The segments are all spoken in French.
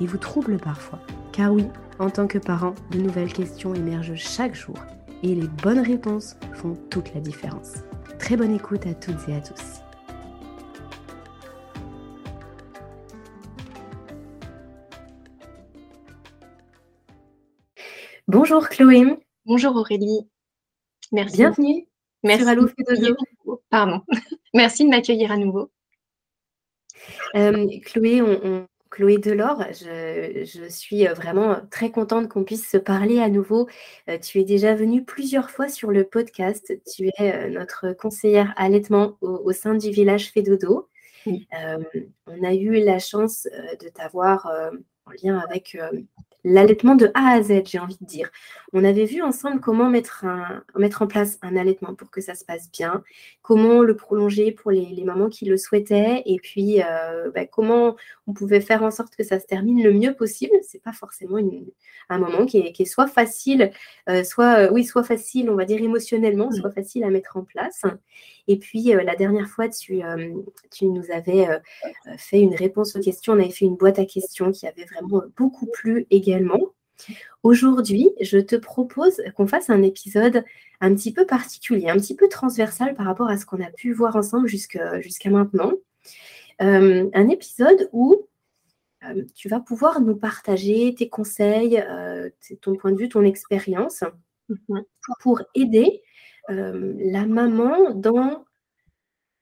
et vous troublent parfois. Car oui, en tant que parent, de nouvelles questions émergent chaque jour et les bonnes réponses font toute la différence. Très bonne écoute à toutes et à tous. Bonjour Chloé. Bonjour Aurélie. Merci. Bienvenue. Merci. Pardon. Merci de m'accueillir à nouveau. Euh, Chloé, on, Chloé Delors. Je, suis euh, vraiment très contente qu'on puisse se parler à nouveau. Euh, tu es déjà venue plusieurs fois sur le podcast. Tu es euh, notre conseillère allaitement au, sein du village Fédodo. on a eu la chance de t'avoir en lien avec l'allaitement de A à Z, j'ai envie de dire. On avait vu ensemble comment mettre, mettre en place un allaitement pour que ça se passe bien, comment le prolonger pour les, mamans qui le souhaitaient, et puis euh, bah, comment on pouvait faire en sorte que ça se termine le mieux possible. C'est pas forcément un moment qui est, soit facile, euh, soit euh, oui, soit facile, on va dire émotionnellement, soit facile à mettre en place. Et puis la dernière fois, tu, tu nous avais fait une réponse aux questions. On avait fait une boîte à questions qui avait vraiment beaucoup plu également Aujourd'hui, je te propose qu'on fasse un épisode un petit peu particulier, un petit peu transversal par rapport à ce qu'on a pu voir ensemble jusqu'à maintenant. Euh, un épisode où euh, tu vas pouvoir nous partager tes conseils, euh, ton point de vue, ton expérience mhm. pour aider la maman dans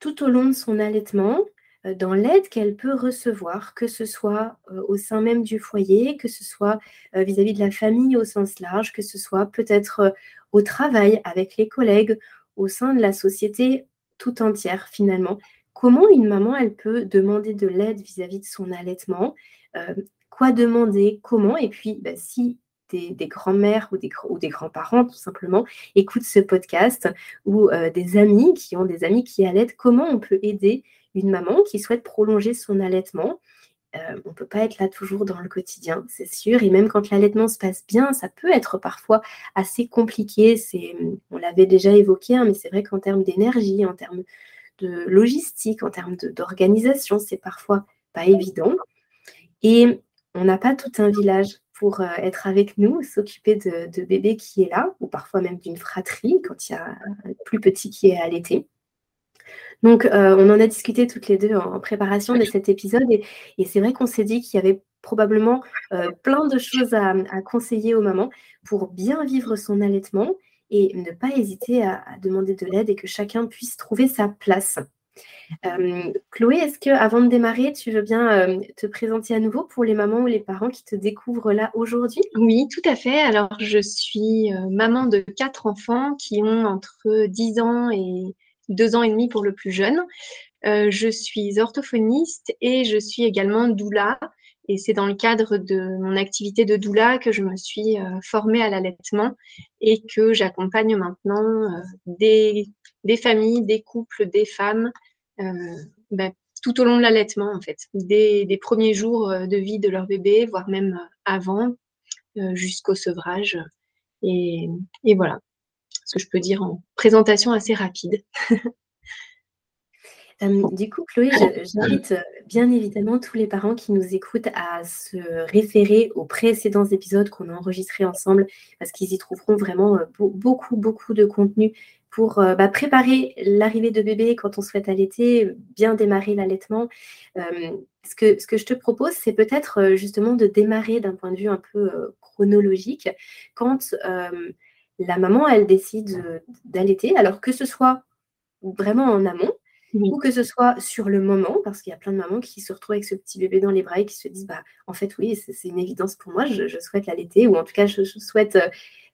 tout au long de son allaitement, euh, dans l'aide qu'elle peut recevoir, que ce soit euh, au sein même du foyer, que ce soit euh, vis-à-vis de la famille au sens large, que ce soit peut-être au travail avec les collègues, au sein de la société tout entière finalement. Comment une maman, elle peut demander de l'aide vis-à-vis de son allaitement Quoi demander Comment Et puis, bah, si des, grands-mères ou des, grands-parents, tout simplement, écoutent ce podcast, ou des amis qui ont des amis qui allaitent, comment on peut aider une maman qui souhaite prolonger son allaitement? Euh, on ne peut pas être là toujours dans le quotidien, c'est sûr. Et même quand l'allaitement se passe bien, ça peut être parfois assez compliqué. On l'avait déjà évoqué, hein, mais c'est vrai qu'en termes d'énergie, en termes de logistique, en termes d'organisation, c'est parfois pas évident. Et on n'a pas tout un village pour euh, être avec nous, s'occuper de, de bébé qui est là, ou parfois même d'une fratrie quand il y a un plus petit qui est allaité. Donc, euh, on en a discuté toutes les deux en préparation de cet épisode et, c'est vrai qu'on s'est dit qu'il y avait probablement euh, plein de choses à, conseiller aux mamans pour bien vivre son allaitement et ne pas hésiter à, demander de l'aide et que chacun puisse trouver sa place. Euh, Chloé, est-ce que avant de démarrer, tu veux bien te présenter à nouveau pour les mamans ou les parents qui te découvrent là aujourd'hui? Oui, tout à fait. Alors, je suis maman de quatre enfants qui ont entre 10 ans et deux ans et demi pour le plus jeune. Euh, je suis orthophoniste et je suis également doula. Et c'est dans le cadre de mon activité de doula que je me suis euh, formée à l'allaitement et que j'accompagne maintenant euh, des, familles, des couples, des femmes ben, tout au long de l'allaitement, en fait, des, des, premiers jours de vie de leur bébé, voire même avant, jusqu'au sevrage. Et, et voilà, ce que je peux dire en présentation assez rapide. Euh, du coup, Chloé, j'invite euh, bien évidemment tous les parents qui nous écoutent à se référer aux précédents épisodes qu'on a enregistrés ensemble parce qu'ils y trouveront vraiment beaucoup, beaucoup de contenu pour bah, préparer l'arrivée de bébé quand on souhaite allaiter, bien démarrer l'allaitement. ce, que, ce que je te propose, c'est peut-être justement de démarrer d'un point de vue un peu chronologique quand la maman, elle décide d'allaiter, alors que ce soit vraiment en amont, ou que ce soit sur le moment, parce qu'il y a plein de mamans qui se retrouvent avec ce petit bébé dans les bras et qui se disent, bah, en fait, oui, c'est une évidence pour moi, je, souhaite l'allaiter, ou en tout cas, je, souhaite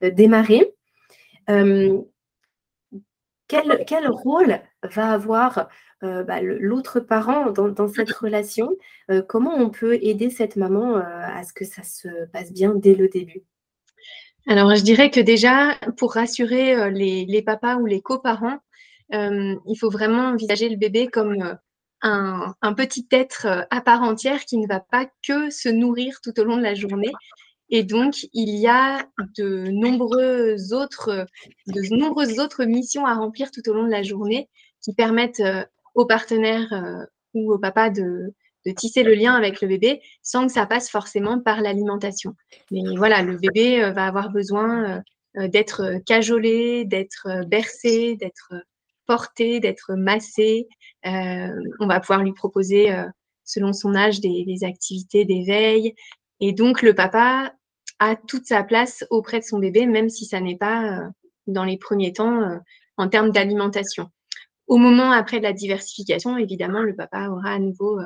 euh, démarrer. Euh, quel, rôle va avoir euh, bah, l'autre parent dans, cette relation? Comment on peut aider cette maman à ce que ça se passe bien dès le début? Alors, je dirais que déjà, pour rassurer les papas ou les coparents, euh, il faut vraiment envisager le bébé comme euh, un, petit être euh, à part entière qui ne va pas que se nourrir tout au long de la journée. Et donc, il y a de nombreuses autres, de nombreuses autres missions à remplir tout au long de la journée qui permettent aux partenaires ou au papa de, de, tisser le lien avec le bébé sans que ça passe forcément par l'alimentation. Mais voilà, le bébé va avoir besoin d'être cajolé, d'être bercé, d'être d'être massé. Euh, on va pouvoir lui proposer, euh, selon son âge, des, activités d'éveil. Et donc, le papa a toute sa place auprès de son bébé, même si ça n'est pas euh, dans les premiers temps en termes d'alimentation. Au moment après la diversification, évidemment, le papa aura à nouveau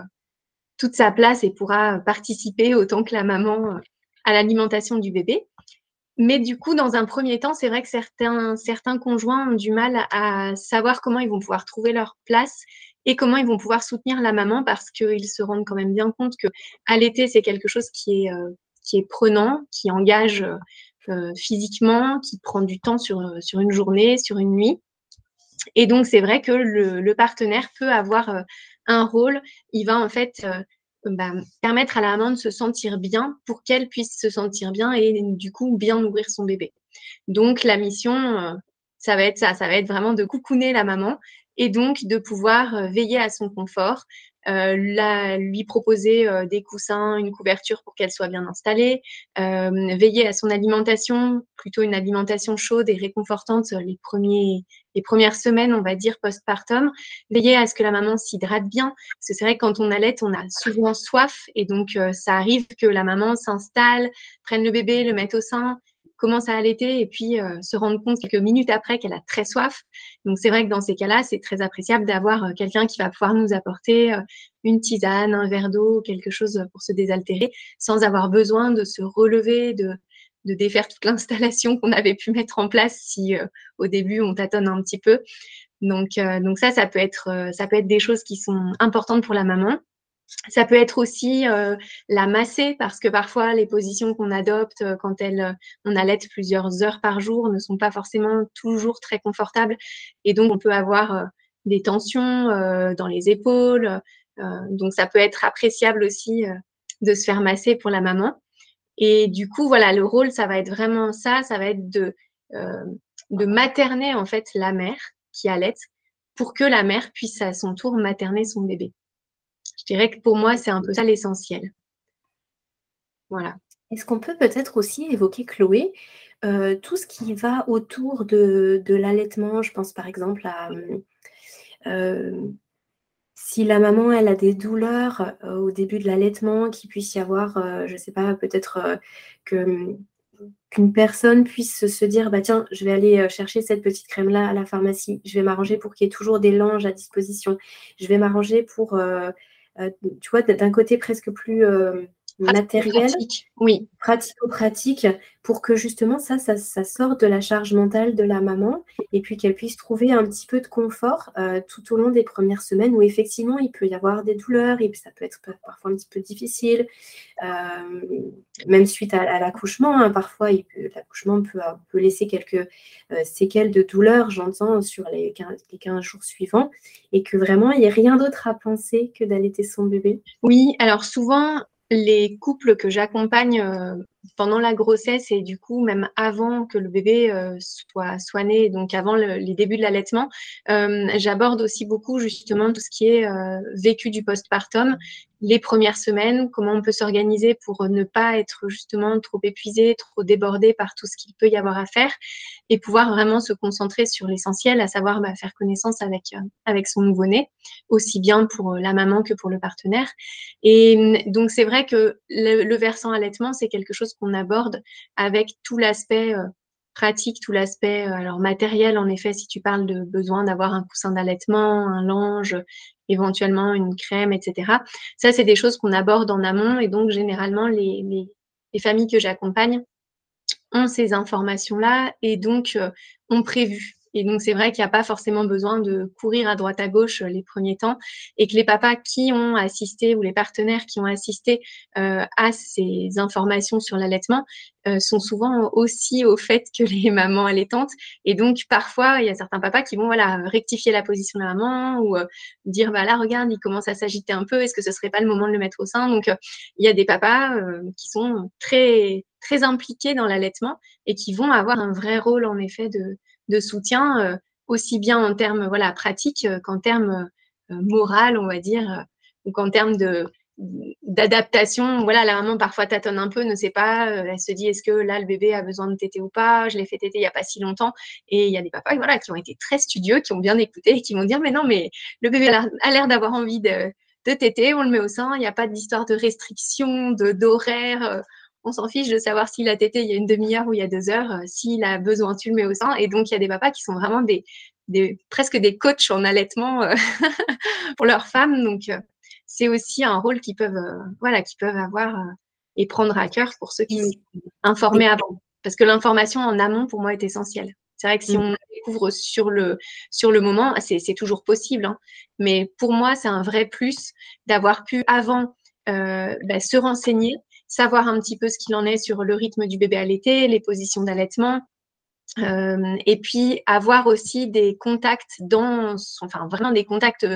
toute sa place et pourra participer autant que la maman à l'alimentation du bébé. Mais du coup, dans un premier temps, c'est vrai que certains, certains conjoints ont du mal à savoir comment ils vont pouvoir trouver leur place et comment ils vont pouvoir soutenir la maman parce qu'ils se rendent quand même bien compte que l'été, c'est quelque chose qui est, euh, qui est prenant, qui engage euh, physiquement, qui prend du temps sur, sur une journée, sur une nuit. Et donc, c'est vrai que le, partenaire peut avoir euh, un rôle. Il va en fait bah, permettre à la maman de se sentir bien pour qu'elle puisse se sentir bien et du coup bien nourrir son bébé. Donc la mission, euh, ça va être ça, ça va être vraiment de coucouner la maman et donc de pouvoir euh, veiller à son confort, euh, lui proposer euh, des coussins, une couverture pour qu'elle soit bien installée, euh, veiller à son alimentation, plutôt une alimentation chaude et réconfortante les, premiers, les premières semaines, on va dire, postpartum, veiller à ce que la maman s'hydrate bien, parce que c'est vrai que quand on allait, on a souvent soif, et donc ça arrive que la maman s'installe, prenne le bébé, le mette au sein, commence à allaiter et puis euh, se rendre compte quelques minutes après qu'elle a très soif. Donc c'est vrai que dans ces cas-là, c'est très appréciable d'avoir euh, quelqu'un qui va pouvoir nous apporter euh, une tisane, un verre d'eau, quelque chose pour se désaltérer, sans avoir besoin de se relever, de, de défaire toute l'installation qu'on avait pu mettre en place si au début on tâtonne un petit peu. Donc, donc ça, ça peut être, ça peut être des choses qui sont importantes pour la maman. Ça peut être aussi euh, la masser parce que parfois les positions qu'on adopte euh, quand euh, on allait plusieurs heures par jour ne sont pas forcément toujours très confortables et donc on peut avoir des tensions dans les épaules. donc ça peut être appréciable aussi de se faire masser pour la maman. Et du coup, voilà, le rôle, ça va être vraiment ça, ça va être de, de materner en fait la mère qui allait pour que la mère puisse à son tour materner son bébé. Je dirais que pour moi, c'est un peu ça l'essentiel. Voilà. Est-ce qu'on peut peut-être aussi évoquer, Chloé, euh, tout ce qui va autour de, l'allaitement? Je pense par exemple à euh, si la maman elle a des douleurs euh, au début de l'allaitement, qu'il puisse y avoir, je ne sais pas, peut-être que qu'une personne puisse se dire bah tiens je vais aller chercher cette petite crème là à la pharmacie je vais m'arranger pour qu'il y ait toujours des langes à disposition je vais m'arranger pour tu vois, d'un côté presque plus euh, matériel, oui. pratico-pratique, pour que justement ça, ça, ça, sorte de la charge mentale de la maman et puis qu'elle puisse trouver un petit peu de confort euh, tout au long des premières semaines où effectivement il peut y avoir des douleurs et ça peut être parfois un petit peu difficile, euh, même suite à, l'accouchement. Hein, parfois, l'accouchement peut, peut, laisser quelques euh, séquelles de douleur, j'entends, sur les 15, les 15 jours suivants et que vraiment il n'y ait rien d'autre à penser que d'allaiter son bébé. Oui, alors souvent, les couples que j'accompagne euh, pendant la grossesse et du coup même avant que le bébé euh, soit, soit né, donc avant les débuts de l'allaitement, euh, j'aborde aussi beaucoup justement tout ce qui est vécu du postpartum les premières semaines, comment on peut s'organiser pour ne pas être justement trop épuisé, trop débordé par tout ce qu'il peut y avoir à faire et pouvoir vraiment se concentrer sur l'essentiel, à savoir bah, faire connaissance avec, euh, avec son nouveau-né, aussi bien pour la maman que pour le partenaire. Et donc c'est vrai que le, versant allaitement, c'est quelque chose qu'on aborde avec tout l'aspect euh, pratique, tout l'aspect alors matériel, en effet, si tu parles de besoin d'avoir un coussin d'allaitement, un linge, éventuellement une crème, etc. Ça, c'est des choses qu'on aborde en amont et donc généralement les, les familles que j'accompagne ont ces informations-là et donc ont prévu et donc, c'est vrai qu'il n'y a pas forcément besoin de courir à droite à gauche euh, les premiers temps et que les papas qui ont assisté ou les partenaires qui ont assisté euh, à ces informations sur l'allaitement euh, sont souvent aussi au fait que les mamans allaitantes. Et donc, parfois, il y a certains papas qui vont voilà, rectifier la position de la maman ou dire bah là, regarde, il commence à s'agiter un peu, est-ce que ce serait pas le moment de le mettre au sein? Donc, il y a des papas qui sont très, très impliqués dans l'allaitement et qui vont avoir un vrai rôle, en effet, de de soutien, euh, aussi bien en termes voilà, pratiques euh, qu'en termes euh, moral, on va dire, ou qu'en termes de, d'adaptation. Voilà, la maman parfois tâtonne un peu, ne sait pas, elle se dit est-ce que là le bébé a besoin de téter ou pas? Je l'ai fait téter il n'y a pas si longtemps. Et il y a des papas voilà, qui ont été très studieux, qui ont bien écouté et qui vont dire mais non, mais le bébé a l'air d'avoir envie de, de téter, on le met au sein, il n'y a pas d'histoire de restriction, de, d'horaire on s'en fiche de savoir s'il a tété il y a une demi-heure ou il y a deux heures. Euh, s'il a besoin, tu le mets au sein. Et donc, il y a des papas qui sont vraiment des, presque des coachs en allaitement euh, pour leurs femmes. Donc, euh, c'est aussi un rôle qu'ils peuvent, voilà, qu'ils peuvent avoir et prendre à cœur pour ceux qui sont informés avant. Parce que l'information en amont, pour moi, est essentielle. C'est vrai que si mm. on découvre sur le, sur le moment, c'est toujours possible. Hein. Mais pour moi, c'est un vrai plus d'avoir pu avant bah, se renseigner savoir un petit peu ce qu'il en est sur le rythme du bébé allaité, les positions d'allaitement. Euh, et puis avoir aussi des contacts dans, enfin vraiment des contacts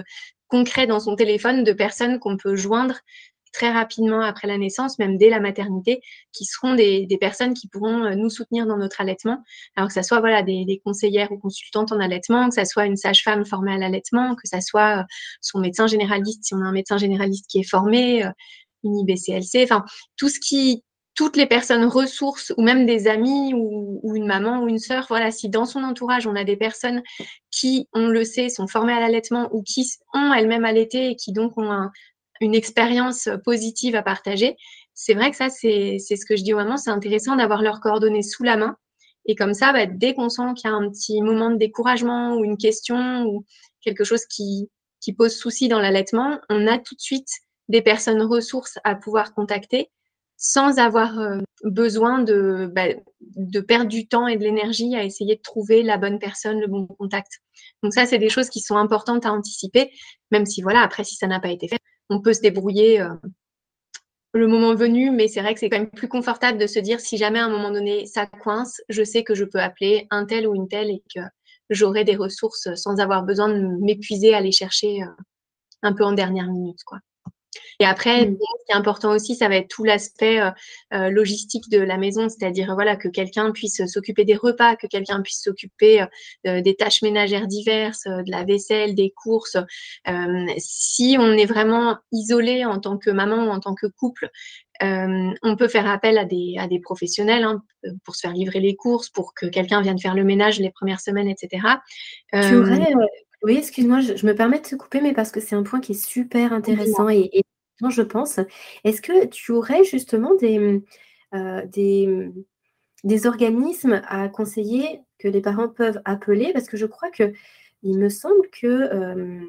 concrets dans son téléphone de personnes qu'on peut joindre très rapidement après la naissance, même dès la maternité, qui seront des, personnes qui pourront euh, nous soutenir dans notre allaitement. Alors que ce soit des, des, conseillères ou consultantes en allaitement, que ce soit une sage-femme formée à l'allaitement, que ce soit euh, son médecin généraliste, si on a un médecin généraliste qui est formé, une IBCLC, enfin tout ce qui, toutes les personnes ressources ou même des amis ou, une maman ou une sœur, voilà, si dans son entourage on a des personnes qui, on le sait, sont formées à l'allaitement ou qui ont elles-mêmes allaité et qui donc ont une expérience positive à partager, c'est vrai que ça, c'est ce que je dis aux mamans, c'est intéressant d'avoir leurs coordonnées sous la main. Et comme ça, bah, dès qu'on sent qu'il y a un petit moment de découragement ou une question ou quelque chose qui pose souci dans l'allaitement, on a tout de suite des personnes ressources à pouvoir contacter sans avoir euh, besoin de, bah, de perdre du temps et de l'énergie à essayer de trouver la bonne personne, le bon contact. Donc ça, c'est des choses qui sont importantes à anticiper, même si voilà, après, si ça n'a pas été fait, on peut se débrouiller euh, le moment venu, mais c'est vrai que c'est quand même plus confortable de se dire si jamais à un moment donné ça coince, je sais que je peux appeler un tel ou une telle et que j'aurai des ressources sans avoir besoin de m'épuiser à aller chercher euh, un peu en dernière minute, quoi. Et après, mmh. ce qui est important aussi, ça va être tout l'aspect euh, euh, logistique de la maison, c'est-à-dire voilà que quelqu'un puisse s'occuper des repas, que quelqu'un puisse s'occuper euh, des tâches ménagères diverses, de la vaisselle, des courses. si on est vraiment isolé en tant que maman ou en tant que couple, on peut faire appel à des, à des professionnels hein, pour se faire livrer les courses, pour que quelqu'un vienne faire le ménage les premières semaines, etc. Tu aurais, oui, excuse-moi, je, me permets de te couper, mais parce que c'est un point qui est super intéressant et, je pense. Est-ce que tu aurais justement euh, des, organismes à conseiller que les parents peuvent appeler? Parce que je crois que il me semble que euh,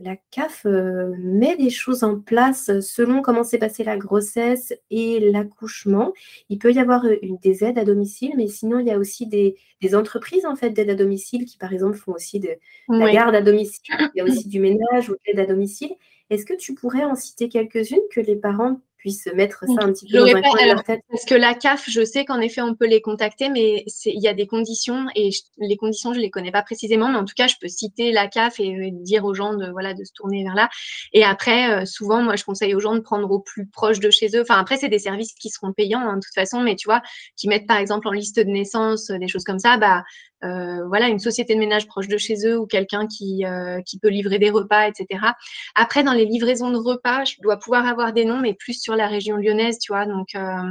la CAF euh, met des choses en place selon comment s'est passée la grossesse et l'accouchement. Il peut y avoir une, des aides à domicile, mais sinon il y a aussi des, entreprises en fait d'aide à domicile qui par exemple font aussi de la garde à domicile. Il y a aussi du ménage ou de l'aide à domicile. Est-ce que tu pourrais en citer quelques-unes que les parents puissent mettre ça un petit peu dans un coin de leur tête Parce que la CAF, je sais qu'en effet, on peut les contacter, mais il y a des conditions et les conditions, je ne les connais pas précisément, mais en tout cas, je peux citer la CAF et dire aux gens de, voilà, de se tourner vers là. Et après, euh, souvent, moi, je conseille aux gens de prendre au plus proche de chez eux. Enfin, après, c'est des services qui seront payants, hein, de toute façon, mais tu vois, qui mettent par exemple en liste de naissance, des choses comme ça, bah, euh, voilà, une société de ménage proche de chez eux ou quelqu'un qui, euh, qui peut livrer des repas, etc. Après, dans les livraisons de repas, je dois pouvoir avoir des noms, mais plus sur la région lyonnaise, tu vois. Donc, euh,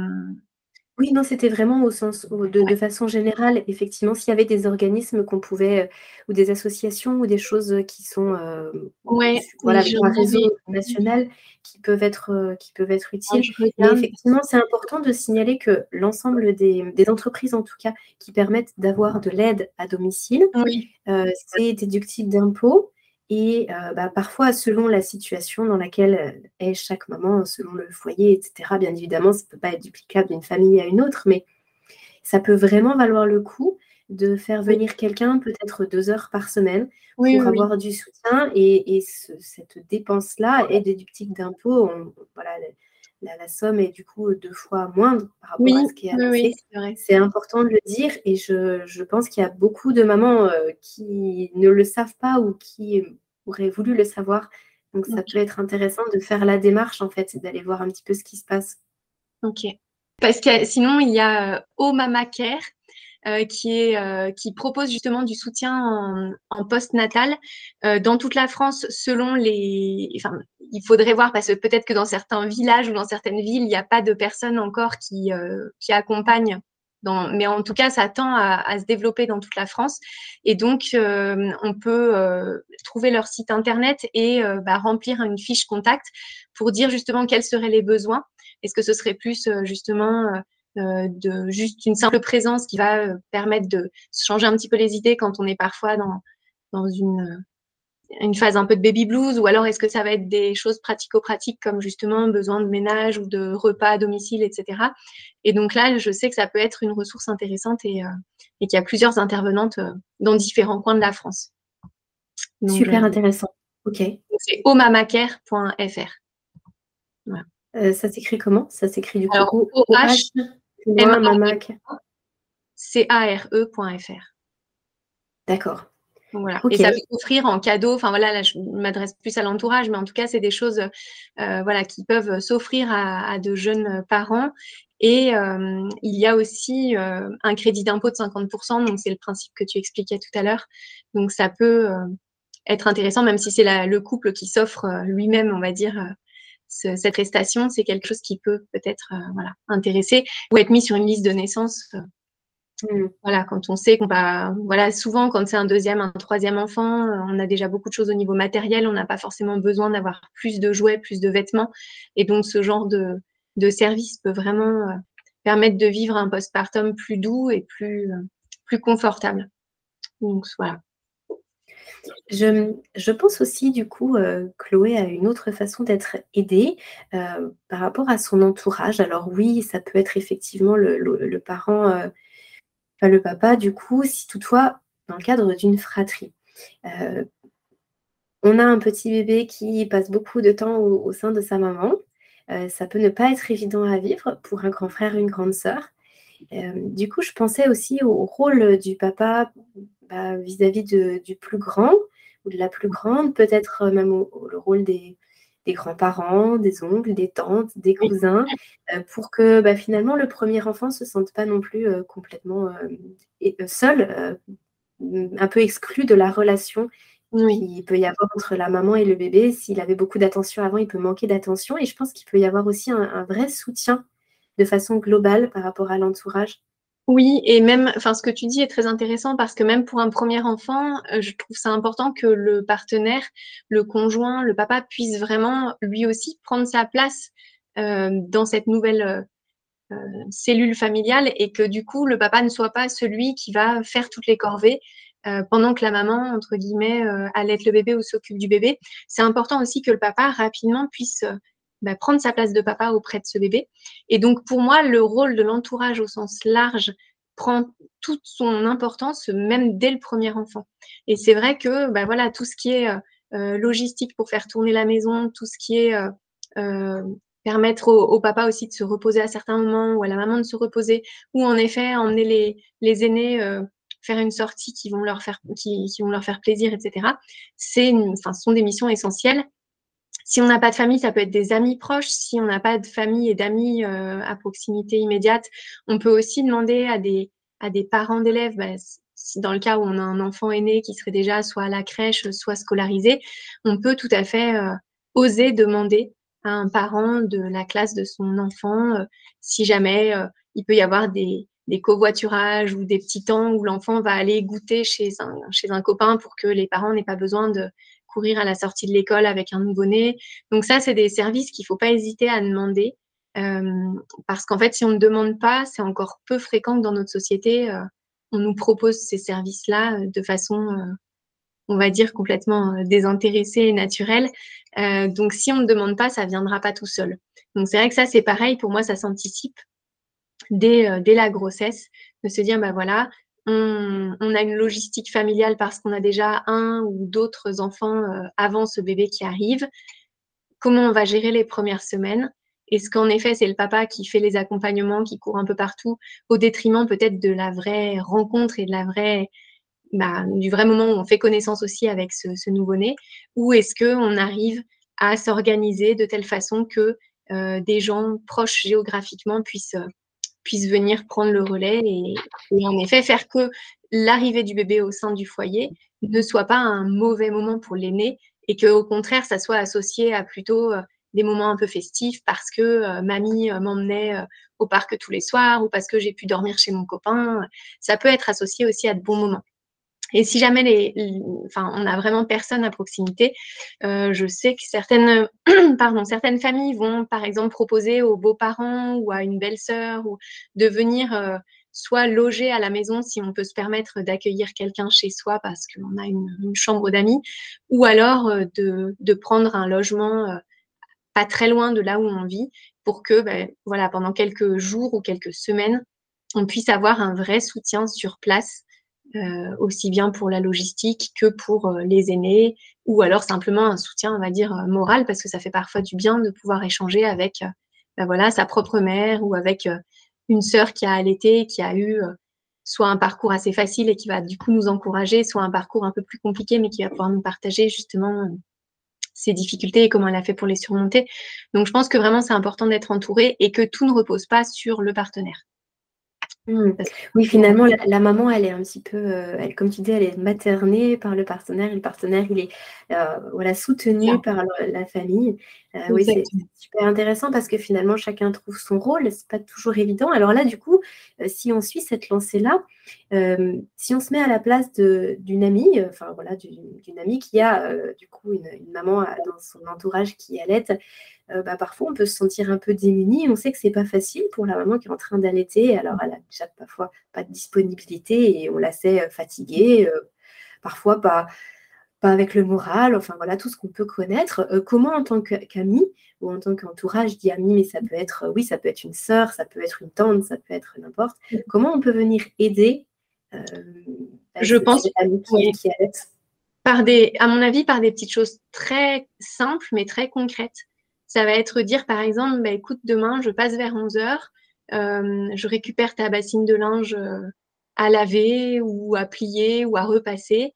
Oui, non, c'était vraiment au sens de façon générale, effectivement, s'il y avait des organismes qu'on pouvait, ou des associations ou des choses, qui sont, Ouais, voilà, un réseau national qui peuvent être, qui peuvent être utiles. Mais effectivement, c'est important de signaler que l'ensemble des entreprises, en tout cas, qui permettent d'avoir de l'aide à domicile, c'est déductible d'impôts et bah, parfois, selon la situation dans laquelle est chaque maman, selon le foyer, etc., bien évidemment, ça ne peut pas être duplicable d'une famille à une autre, mais ça peut vraiment valoir le coup de faire venir quelqu'un peut-être deux heures par semaine pour avoir du soutien. Et, cette dépense-là est déductible d'impôt. Voilà, la, somme est du coup deux fois moindre par rapport à ce qui est c'est important de le dire et je, pense qu'il y a beaucoup de mamans qui ne le savent pas ou qui auraient voulu le savoir. Donc ça peut être intéressant de faire la démarche en fait, d'aller voir un petit peu ce qui se passe. Ok. Parce que sinon, il y a Oh Mama Care euh, qui, est, euh, qui propose justement du soutien en, en post-natal euh, dans toute la France selon les... Enfin, il faudrait voir parce que peut-être que dans certains villages ou dans certaines villes, il n'y a pas de personnes encore qui, qui accompagnent mais en tout cas, ça tend à, à, se développer dans toute la France. Et donc, euh, on peut euh, trouver leur site internet et euh, bah, remplir une fiche contact pour dire justement quels seraient les besoins. Est-ce que ce serait plus justement euh, de juste une simple présence qui va euh, permettre de changer un petit peu les idées quand on est parfois dans, dans une, euh, une phase un peu de baby blues ou alors est-ce que ça va être des choses pratico-pratiques comme justement besoin de ménage ou de repas à domicile, etc. Et donc là, je sais que ça peut être une ressource intéressante et, et qu'il y a plusieurs intervenantes dans différents coins de la France. Super intéressant. Ok. C'est omamacare.fr. Voilà. ça s'écrit comment? Ça s'écrit du coup O-H C-A-R-E.fr. D'accord. Voilà. Et ça peut offrir en cadeau. Enfin voilà, là je m'adresse plus à l'entourage, mais en tout cas c'est des choses, euh, voilà, qui peuvent s'offrir à, de jeunes parents. Et euh, il y a aussi euh, un crédit d'impôt de 50%, donc c'est le principe que tu expliquais tout à l'heure. Donc ça peut être intéressant, même si c'est le couple qui s'offre lui-même, on va dire, cette prestation, c'est quelque chose qui peut peut-être euh, voilà, intéresser ou être mis sur une liste de naissance. Euh, mm. Voilà, quand on sait qu'on va, voilà, souvent quand c'est un deuxième, un troisième enfant, euh, on a déjà beaucoup de choses au niveau matériel, on n'a pas forcément besoin d'avoir plus de jouets, plus de vêtements, et donc ce genre de, de service peut vraiment permettre de vivre un postpartum plus doux et plus, plus confortable. Donc voilà. Je, pense aussi, du coup, euh, Chloé a une autre façon d'être aidée euh, par rapport à son entourage. Alors oui, ça peut être effectivement le, parent, euh, enfin, le papa, du coup, si toutefois, dans le cadre d'une fratrie. on a un petit bébé qui passe beaucoup de temps au, sein de sa maman. ça peut ne pas être évident à vivre pour un grand frère, une grande sœur. du coup, je pensais aussi au rôle du papa bah, vis-à-vis du plus grand ou de la plus grande, peut-être euh, même le rôle des, grands-parents, des oncles, des tantes, des cousins, euh, pour que bah, finalement le premier enfant ne se sente pas non plus euh, complètement seul, un peu exclu de la relation qu'il peut y avoir entre la maman et le bébé. S'il avait beaucoup d'attention avant, il peut manquer d'attention. Et je pense qu'il peut y avoir aussi un vrai soutien de façon globale par rapport à l'entourage. Oui, et même, enfin, ce que tu dis est très intéressant parce que même pour un premier enfant, euh, je trouve ça important que le partenaire, le conjoint, le papa puisse vraiment lui aussi prendre sa place euh, dans cette nouvelle euh, cellule familiale et que du coup, le papa ne soit pas celui qui va faire toutes les corvées pendant que la maman, entre guillemets, allait le bébé ou s'occupe du bébé. C'est important aussi que le papa rapidement puisse bah, prendre sa place de papa auprès de ce bébé. Et donc, pour moi, le rôle de l'entourage au sens large prend toute son importance, même dès le premier enfant. Et c'est vrai que bah, voilà, tout ce qui est euh, euh, logistique pour faire tourner la maison, tout ce qui est euh, permettre au, papa aussi de se reposer à certains moments ou à la maman de se reposer, ou en effet emmener les, les aînés faire une sortie qui vont leur faire, qui, qui vont leur faire plaisir, etc. C'est, enfin, ce sont des missions essentielles si on n'a pas de famille, ça peut être des amis proches. Si on n'a pas de famille et d'amis euh, à proximité immédiate, on peut aussi demander à des, à des parents d'élèves, bah, dans le cas où on a un enfant aîné qui serait déjà soit à la crèche, soit scolarisé, on peut tout à fait euh, oser demander à un parent de la classe de son enfant si jamais il peut y avoir des, des covoiturages ou des petits temps où l'enfant va aller goûter chez un, chez un copain pour que les parents n'aient pas besoin de courir à la sortie de l'école avec un nouveau-né. Donc ça, c'est des services qu'il ne faut pas hésiter à demander. Euh, parce qu'en fait, si on ne demande pas, c'est encore peu fréquent que dans notre société, euh, on nous propose ces services-là euh, de façon, on va dire, complètement désintéressée et naturelle. donc si on ne demande pas, ça ne viendra pas tout seul. Donc c'est vrai que ça, c'est pareil, pour moi, ça s'anticipe dès, dès la grossesse, de se dire, bah voilà, on, on, a une logistique familiale parce qu'on a déjà un ou d'autres enfants avant ce bébé qui arrive. Comment on va gérer les premières semaines? Est-ce qu'en effet, c'est le papa qui fait les accompagnements, qui court un peu partout, au détriment peut-être de la vraie rencontre et de la vraie, bah, du vrai moment où on fait connaissance aussi avec ce, nouveau-né? Ou est-ce qu'on arrive à s'organiser de telle façon que euh, des gens proches géographiquement puissent, puissent venir prendre le relais et, en effet faire que l'arrivée du bébé au sein du foyer ne soit pas un mauvais moment pour l'aîné et qu'au contraire, ça soit associé à plutôt euh, des moments un peu festifs parce que euh, mamie euh, m'emmenait au parc tous les soirs ou parce que j'ai pu dormir chez mon copain. Ça peut être associé aussi à de bons moments. Et si jamais on n'a vraiment personne à proximité, je sais que certaines, familles vont, par exemple, proposer aux beaux-parents ou à une belle-sœur ou de venir soit loger à la maison si on peut se permettre d'accueillir quelqu'un chez soi parce qu'on a une, chambre d'amis, ou alors de, de, prendre un logement pas très loin de là où on vit, pour que ben, pendant quelques jours ou quelques semaines, on puisse avoir un vrai soutien sur place, euh, aussi bien pour la logistique que pour euh, les aînés, ou alors simplement un soutien, on va dire, euh, moral, parce que ça fait parfois du bien de pouvoir échanger avec ben voilà, sa propre mère ou avec une sœur qui a allaité, qui a eu soit un parcours assez facile et qui va du coup nous encourager, soit un parcours un peu plus compliqué, mais qui va pouvoir nous partager justement ses difficultés et comment elle a fait pour les surmonter. Donc je pense que vraiment c'est important d'être entouré et que tout ne repose pas sur le partenaire. Mmh. Oui, finalement, la, maman, elle est un petit peu, euh, elle, comme tu dis, elle est maternée par le partenaire et le partenaire, il est euh, voilà, soutenu par la famille. Euh, oui, c'est super intéressant parce que finalement, chacun trouve son rôle. C'est pas toujours évident. Alors là, du coup, si on suit cette lancée-là, si on se met à la place d'une amie, enfin voilà, d'une amie qui a du coup une, une, maman dans son entourage qui allait, euh, bah, parfois on peut se sentir un peu démuni. On sait que c'est pas facile pour la maman qui est en train d'allaiter. Alors elle a déjà parfois pas de disponibilité et on la sait euh, fatiguée, euh, parfois pas, pas avec le moral. Enfin voilà tout ce qu'on peut connaître. comment en tant qu'ami ou en tant qu'entourage, dit ami, mais ça peut être, oui, ça peut être une sœur, ça peut être une tante, ça peut être n'importe. Comment on peut venir aider Je pense qui, qui par des, à mon avis, par des petites choses très simples mais très concrètes. Ça va être dire, par exemple, bah, écoute, demain, je passe vers 11 heures, euh, je récupère ta bassine de linge euh, à laver ou à plier ou à repasser.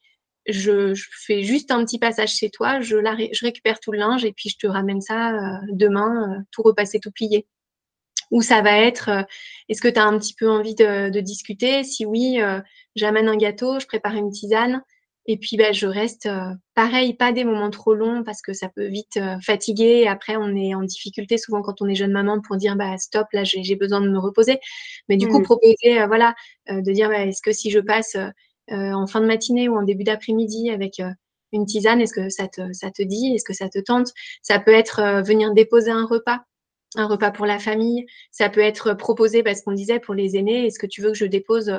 Je, fais juste un petit passage chez toi, je, je, récupère tout le linge et puis je te ramène ça euh, demain, tout repassé, tout plié. Ou ça va être, est-ce que tu as un petit peu envie de, de discuter? Si oui, j'amène un gâteau, je prépare une tisane. Et puis, bah, je reste euh, pareil, pas des moments trop longs parce que ça peut vite euh, fatiguer. Et après, on est en difficulté souvent quand on est jeune maman pour dire bah, stop, là, j'ai besoin de me reposer. Mais du coup, mmh. proposer, euh, voilà, de dire bah, est-ce que si je passe en fin de matinée ou en début d'après-midi avec une tisane, est-ce que ça te, ça te dit? Est-ce que ça te tente? Ça peut être venir déposer un repas un repas pour la famille. Ça peut être proposé, parce qu'on disait pour les aînés, est-ce que tu veux que je dépose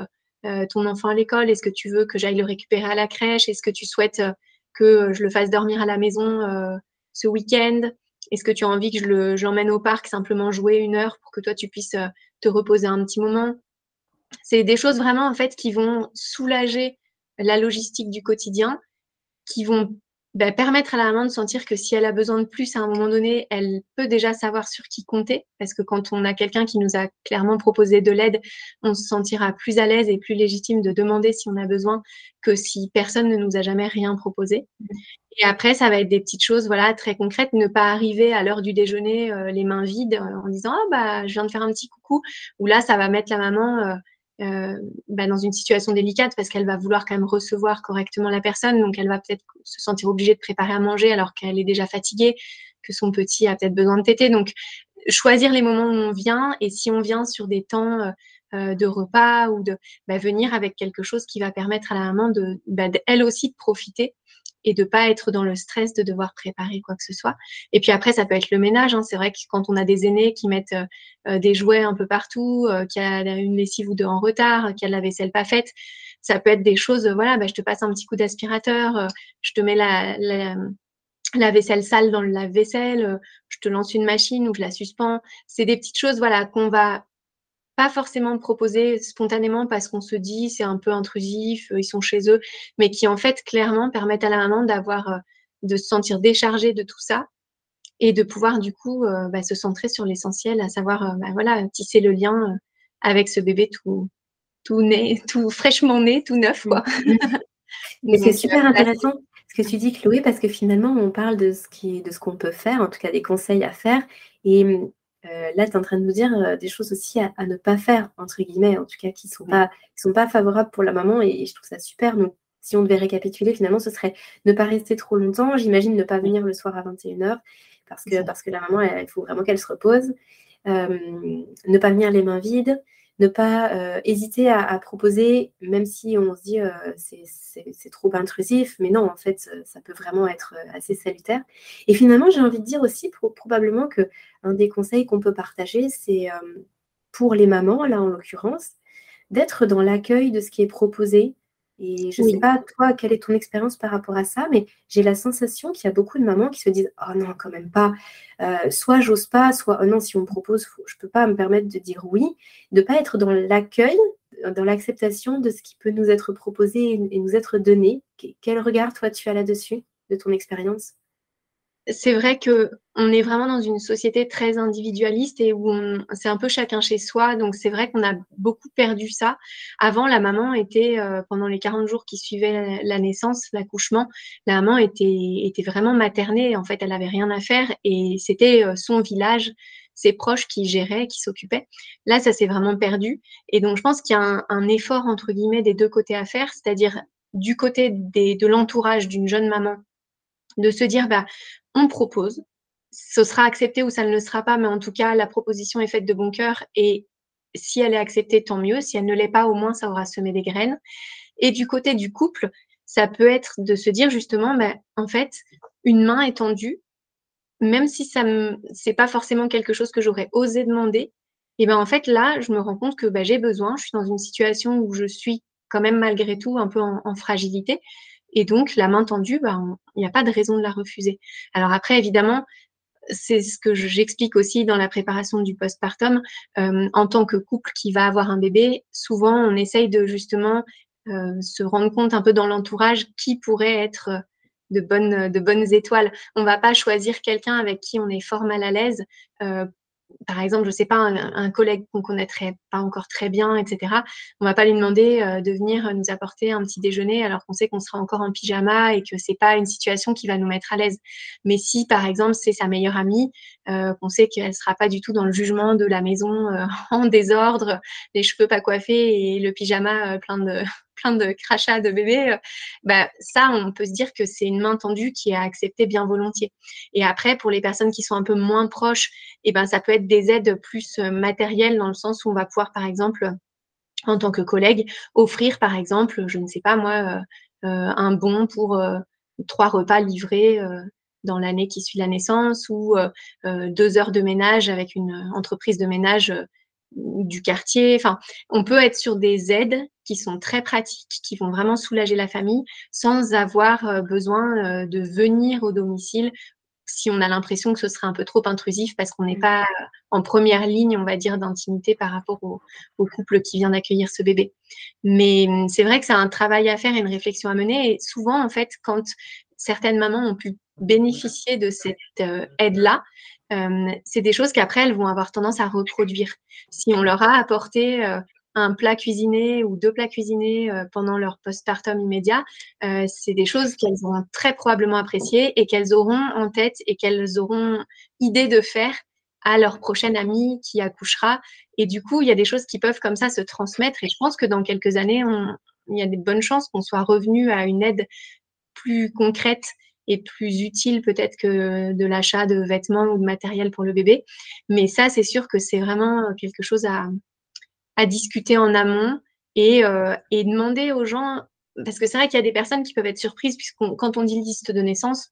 euh, ton enfant à l'école? Est-ce que tu veux que j'aille le récupérer à la crèche? Est-ce que tu souhaites euh, que je le fasse dormir à la maison euh, ce week-end? Est-ce que tu as envie que je l'emmène au parc simplement jouer une heure pour que toi tu puisses te reposer un petit moment? C'est des choses vraiment en fait qui vont soulager la logistique du quotidien, qui vont bah, permettre à la maman de sentir que si elle a besoin de plus à un moment donné, elle peut déjà savoir sur qui compter. Parce que quand on a quelqu'un qui nous a clairement proposé de l'aide, on se sentira plus à l'aise et plus légitime de demander si on a besoin que si personne ne nous a jamais rien proposé. Et après, ça va être des petites choses voilà, très concrètes. Ne pas arriver à l'heure du déjeuner euh, les mains vides euh, en disant Ah, bah, je viens de faire un petit coucou. Ou là, ça va mettre la maman. Euh, euh, bah, dans une situation délicate parce qu'elle va vouloir quand même recevoir correctement la personne, donc elle va peut-être se sentir obligée de préparer à manger alors qu'elle est déjà fatiguée, que son petit a peut-être besoin de téter. Donc, choisir les moments où on vient et si on vient sur des temps de repas ou de bah, venir avec quelque chose qui va permettre à la maman de, bah, elle aussi de profiter et de pas être dans le stress de devoir préparer quoi que ce soit. Et puis après, ça peut être le ménage. Hein. C'est vrai que quand on a des aînés qui mettent euh, euh, des jouets un peu partout, euh, qui a une lessive ou deux en retard, qui a la vaisselle pas faite, ça peut être des choses. voilà, bah, je te passe un petit coup d'aspirateur, je te mets la, la, vaisselle sale dans le lave-vaisselle, je te lance une machine ou je la suspends. C'est des petites choses, voilà, qu'on va pas forcément proposer spontanément parce qu'on se dit c'est un peu intrusif, euh, ils sont chez eux, mais qui en fait clairement permettent à la maman d'avoir, euh, de se sentir déchargée de tout ça et de pouvoir du coup euh, bah, se centrer sur l'essentiel, à savoir bah, voilà tisser le lien avec ce bébé tout tout né, tout fraîchement né, tout neuf quoi. Et c'est super intéressant ce que tu dis Chloé parce que finalement on parle de ce qui de ce qu'on peut faire, en tout cas des conseils à faire et euh, là, tu es en train de nous dire euh, des choses aussi à, ne pas faire, entre guillemets, en tout cas, qui ne sont, pas, sont pas favorables pour la maman, et, je trouve ça super. Donc, si on devait récapituler, finalement, ce serait ne pas rester trop longtemps. J'imagine ne pas venir le soir à 21h, parce que, parce que la maman, il faut vraiment qu'elle se repose. Euh, ne pas venir les mains vides, ne pas euh, hésiter à, proposer, même si on se dit euh, c'est trop intrusif, mais non, en fait, ça peut vraiment être euh, assez salutaire. Et finalement, j'ai envie de dire aussi probablement que un des conseils qu'on peut partager, c'est pour les mamans, là en l'occurrence, d'être dans l'accueil de ce qui est proposé, et je ne sais pas, toi, quelle est ton expérience par rapport à ça, mais j'ai la sensation qu'il y a beaucoup de mamans qui se disent Oh non, quand même pas. Euh, soit j'ose pas, soit oh non, si on me propose, je ne peux pas me permettre de dire oui. De ne pas être dans l'accueil, dans l'acceptation de ce qui peut nous être proposé et nous être donné. Quel regard, toi, tu as là-dessus, de ton expérience? C'est vrai que on est vraiment dans une société très individualiste et où c'est un peu chacun chez soi. Donc c'est vrai qu'on a beaucoup perdu ça. Avant, la maman était euh, pendant les 40 jours qui suivaient la, naissance, l'accouchement, la maman était, était vraiment maternée. En fait, elle avait rien à faire et c'était euh, son village, ses proches qui géraient, qui s'occupaient. Là, ça s'est vraiment perdu. Et donc je pense qu'il y a un, un, effort entre guillemets des deux côtés à faire, c'est-à-dire du côté des, de l'entourage d'une jeune maman de se dire bah on propose. Ce sera accepté ou ça ne le sera pas, mais en tout cas, la proposition est faite de bon cœur et si elle est acceptée, tant mieux. Si elle ne l'est pas, au moins, ça aura semé des graines. Et du côté du couple, ça peut être de se dire justement, bah, en fait, une main étendue, même si ça c'est pas forcément quelque chose que j'aurais osé demander, et ben en fait là, je me rends compte que bah, j'ai besoin. Je suis dans une situation où je suis quand même malgré tout un peu en fragilité. Et donc, la main tendue, bah, il n'y a pas de raison de la refuser. Alors après, évidemment, c'est ce que j'explique aussi dans la préparation du postpartum. Euh, en tant que couple qui va avoir un bébé, souvent, on essaye de justement euh, se rendre compte un peu dans l'entourage qui pourrait être de bonnes, de bonnes étoiles. On ne va pas choisir quelqu'un avec qui on est fort mal à l'aise euh, par exemple, je ne sais pas, un, collègue qu'on connaîtrait pas encore très bien, etc., on va pas lui demander euh, de venir nous apporter un petit déjeuner alors qu'on sait qu'on sera encore en pyjama et que c'est pas une situation qui va nous mettre à l'aise. Mais si, par exemple, c'est sa meilleure amie, euh, qu'on sait qu'elle sera pas du tout dans le jugement de la maison euh, en désordre, les cheveux pas coiffés et le pyjama plein de plein de crachats de bébé, euh, bah, ça, on peut se dire que c'est une main tendue qui est acceptée bien volontiers. Et après, pour les personnes qui sont un peu moins proches, eh ben, ça peut être des aides plus euh, matérielles dans le sens où on va pouvoir, par exemple, en tant que collègue, offrir, par exemple, je ne sais pas moi, euh, un bon pour trois repas livrés dans l'année qui suit la naissance ou deux heures de ménage avec une entreprise de ménage du quartier. Enfin, on peut être sur des aides qui sont très pratiques, qui vont vraiment soulager la famille sans avoir euh, besoin euh, de venir au domicile si on a l'impression que ce serait un peu trop intrusif parce qu'on n'est mmh. pas en première ligne, on va dire, d'intimité par rapport au, couple qui vient d'accueillir ce bébé. Mais mmh, c'est vrai que c'est un travail à faire et une réflexion à mener. Et souvent, en fait, quand certaines mamans ont pu bénéficier de cette euh, aide-là, c'est des choses qu'après, elles vont avoir tendance à reproduire. Si on leur a apporté un plat cuisiné ou deux plats cuisinés pendant leur postpartum immédiat, c'est des choses qu'elles vont très probablement apprécier et qu'elles auront en tête et qu'elles auront idée de faire à leur prochaine amie qui accouchera. Et du coup, il y a des choses qui peuvent comme ça se transmettre. Et je pense que dans quelques années, il y a des bonnes chances qu'on soit revenu à une aide plus concrète est plus utile peut-être que de l'achat de vêtements ou de matériel pour le bébé. Mais ça, c'est sûr que c'est vraiment quelque chose à, à discuter en amont et, euh, et demander aux gens, parce que c'est vrai qu'il y a des personnes qui peuvent être surprises, puisque quand on dit liste de naissance,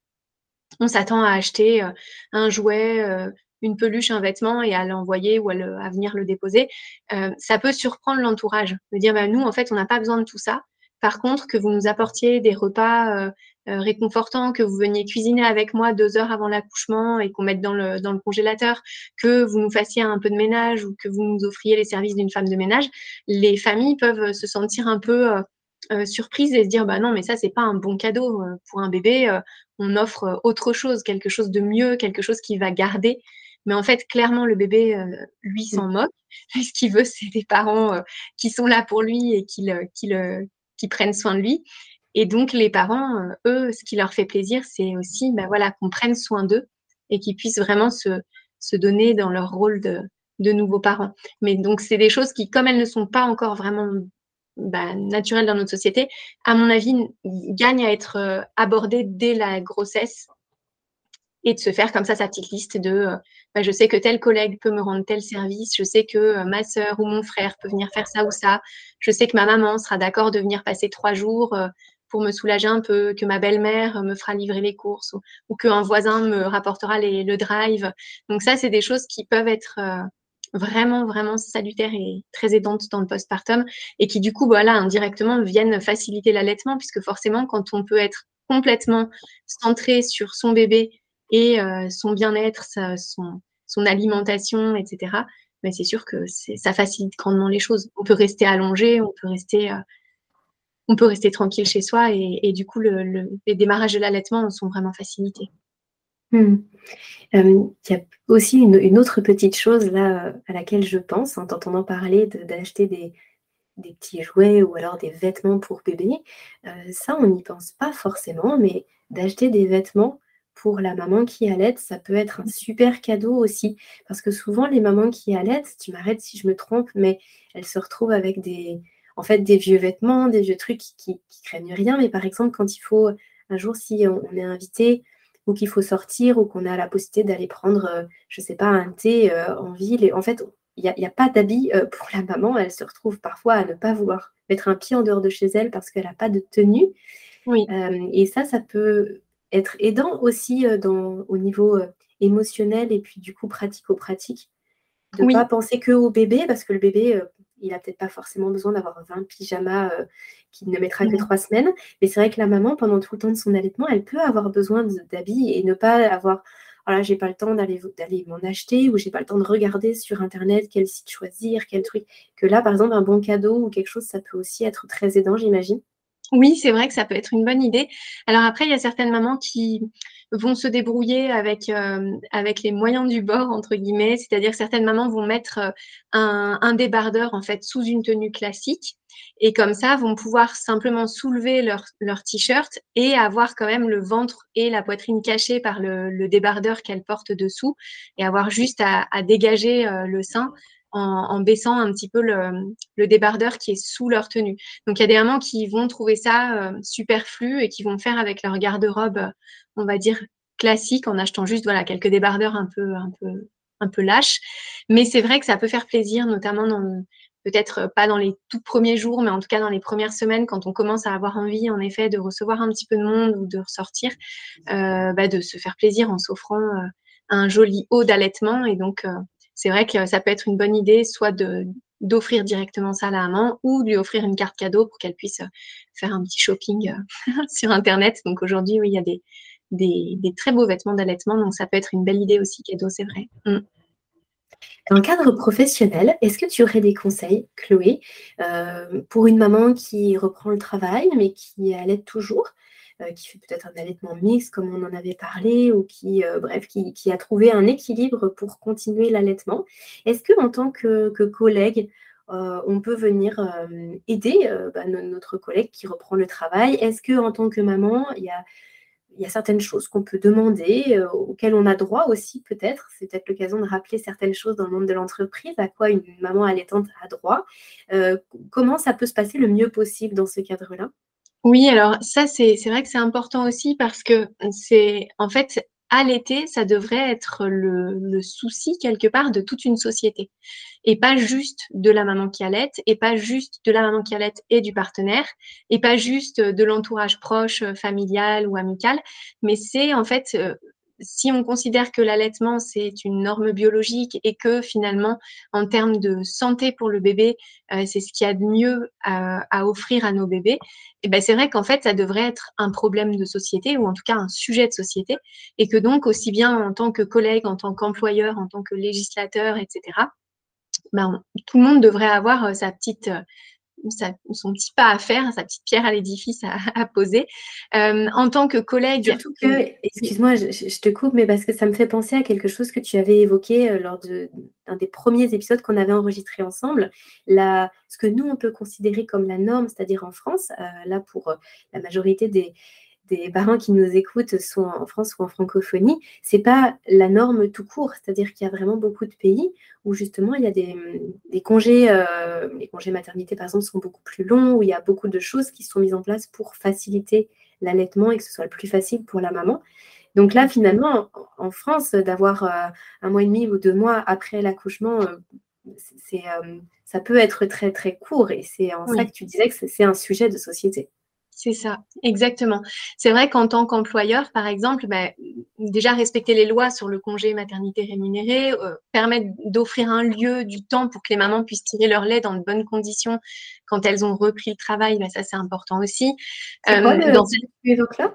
on s'attend à acheter euh, un jouet, euh, une peluche, un vêtement et à l'envoyer ou à, à, venir le déposer. Ça peut surprendre l'entourage, de dire bah, nous, en fait, on n'a pas besoin de tout ça. Par contre, que vous nous apportiez des repas réconfortants, que vous veniez cuisiner avec moi deux heures avant l'accouchement et qu'on mette dans le, dans le congélateur, que vous nous fassiez un peu de ménage ou que vous nous offriez les services d'une femme de ménage, les familles peuvent se sentir un peu euh, surprise et se dire bah non mais ça c'est pas un bon cadeau euh, pour un bébé euh, on offre autre chose quelque chose de mieux quelque chose qui va garder mais en fait clairement le bébé lui mmh. s'en moque ce qu'il veut c'est des parents qui sont là pour lui et qui, le, qui, le, qui prennent soin de lui et donc les parents eux ce qui leur fait plaisir c'est aussi bah voilà qu'on prenne soin d'eux et qu'ils puissent vraiment se, donner dans leur rôle de, nouveaux parents. Mais donc, c'est des choses qui, comme elles ne sont pas encore vraiment bah, naturel dans notre société, à mon avis, gagne à être euh, abordé dès la grossesse et de se faire comme ça sa petite liste de euh, bah, je sais que tel collègue peut me rendre tel service, je sais que euh, ma sœur ou mon frère peut venir faire ça ou ça, je sais que ma maman sera d'accord de venir passer trois jours pour me soulager un peu, que ma belle-mère me fera livrer les courses ou, ou qu'un voisin me rapportera le drive. Donc ça, c'est des choses qui peuvent être vraiment, vraiment salutaire et très aidante dans le postpartum et qui, du coup, voilà, indirectement viennent faciliter l'allaitement puisque forcément, quand on peut être complètement centré sur son bébé et euh, son bien-être, son, son alimentation, etc., mais ben, c'est sûr que ça facilite grandement les choses. On peut rester allongé, on peut rester, euh, on peut rester tranquille chez soi et, du coup, le, le, les démarrages de l'allaitement sont vraiment facilités. Hmm. il y a aussi une, autre petite chose là à laquelle je pense en t'entendant parler d'acheter des, petits jouets ou alors des vêtements pour bébé. ça, on n'y pense pas forcément, mais d'acheter des vêtements pour la maman qui allait, ça peut être un super cadeau aussi. Parce que souvent, les mamans qui allaitent, tu m'arrêtes si je me trompe, mais elles se retrouvent avec des, en fait, des vieux vêtements, des vieux trucs qui, qui, craignent rien. Mais par exemple, quand il faut, un jour, si on est invité ou qu'il faut sortir ou qu'on a la possibilité d'aller prendre, euh, je ne sais pas, un thé euh, en ville. Et en fait, il n'y a, pas d'habit euh, pour la maman. Elle se retrouve parfois à ne pas vouloir mettre un pied en dehors de chez elle parce qu'elle n'a pas de tenue. Oui. et ça, ça peut être aidant aussi dans, au niveau émotionnel et puis du coup pratico-pratique. De ne pas penser que au bébé parce que le bébé, il n'a peut-être pas forcément besoin d'avoir 20 pyjamas euh, qu'il ne mettra que trois semaines. Mais c'est vrai que la maman, pendant tout le temps de son allaitement, elle peut avoir besoin d'habits et ne pas avoir voilà, j'ai pas le temps d'aller m'en acheter ou j'ai pas le temps de regarder sur internet quel site choisir, quel truc. Que là, par exemple, un bon cadeau ou quelque chose, ça peut aussi être très aidant, j'imagine. Oui, c'est vrai que ça peut être une bonne idée. Alors après, il y a certaines mamans qui vont se débrouiller avec, euh, avec les moyens du bord, entre guillemets. C'est-à-dire certaines mamans vont mettre euh, un, débardeur en fait sous une tenue classique et comme ça vont pouvoir simplement soulever leur, leur t-shirt et avoir quand même le ventre et la poitrine cachés par le, le débardeur qu'elles portent dessous et avoir juste à, à dégager euh, le sein en, baissant un petit peu le, débardeur qui est sous leur tenue. Donc il y a des mamans qui vont trouver ça euh, superflu et qui vont faire avec leur garde-robe, on va dire classique, en achetant juste voilà quelques débardeurs un peu un peu un peu lâches. Mais c'est vrai que ça peut faire plaisir, notamment dans peut-être pas dans les tout premiers jours, mais en tout cas dans les premières semaines, quand on commence à avoir envie, en effet, de recevoir un petit peu de monde ou de ressortir, euh, bah, de se faire plaisir en s'offrant euh, un joli haut d'allaitement. Et donc, c'est vrai que ça peut être une bonne idée, soit d'offrir directement ça à la maman ou de lui offrir une carte cadeau pour qu'elle puisse euh, faire un petit shopping euh, sur Internet. Donc aujourd'hui, oui, il y a des, très beaux vêtements d'allaitement, donc ça peut être une belle idée aussi cadeau, c'est vrai. Mm. Dans le cadre professionnel, est-ce que tu aurais des conseils, Chloé, euh, pour une maman qui reprend le travail mais qui allait toujours qui fait peut-être un allaitement mixte, comme on en avait parlé, ou qui, euh, bref, qui, a trouvé un équilibre pour continuer l'allaitement. Est-ce que en tant que, collègue, euh, on peut venir aider bah, notre collègue qui reprend le travail? Est-ce que en tant que maman, il y a il y a certaines choses qu'on peut demander, auxquelles on a droit aussi peut-être? C'est peut-être l'occasion de rappeler certaines choses dans le monde de l'entreprise, à quoi une maman allaitante a droit. comment ça peut se passer le mieux possible dans ce cadre-là? Oui, alors ça, c'est vrai que c'est important aussi parce que c'est en fait allaiter, ça devrait être le, souci quelque part de toute une société. Et pas juste de la maman qui allait, et pas juste de la maman qui allait et du partenaire, et pas juste de l'entourage proche, familial ou amical, mais c'est en fait euh, si on considère que l'allaitement, c'est une norme biologique et que finalement, en termes de santé pour le bébé, euh, c'est ce qu'il y a de mieux à, offrir à nos bébés, et eh ben c'est vrai qu'en fait, ça devrait être un problème de société ou en tout cas un sujet de société et que donc, aussi bien en tant que collègue, en tant qu'employeur, en tant que législateur, etc., ben, tout le monde devrait avoir euh, sa petite son petit pas à faire, sa petite pierre à l'édifice à, poser. Euh, en tant que collègue. Surtout que, excuse-moi, je, te coupe, mais parce que ça me fait penser à quelque chose que tu avais évoqué euh, lors d'un des premiers épisodes qu'on avait enregistré ensemble. La, ce que nous, on peut considérer comme la norme, c'est-à-dire en France, euh, là pour la majorité des, des parents qui nous écoutent, soit en France ou en francophonie, c'est pas la norme tout court. C'est-à-dire qu'il y a vraiment beaucoup de pays où justement il y a des, congés, euh, les congés maternité par exemple sont beaucoup plus longs, où il y a beaucoup de choses qui sont mises en place pour faciliter l'allaitement et que ce soit le plus facile pour la maman. Donc là, finalement, en, France, d'avoir euh, un mois et demi ou deux mois après l'accouchement, euh, c'est, ça peut être très très court et c'est en ça que tu disais que c'est un sujet de société. C'est ça, exactement. C'est vrai qu'en tant qu'employeur, par exemple, bah, déjà respecter les lois sur le congé maternité rémunéré, euh, permettre d'offrir un lieu, du temps pour que les mamans puissent tirer leur lait dans de bonnes conditions quand elles ont repris le travail, bah, ça c'est important aussi. Euh, le, dans...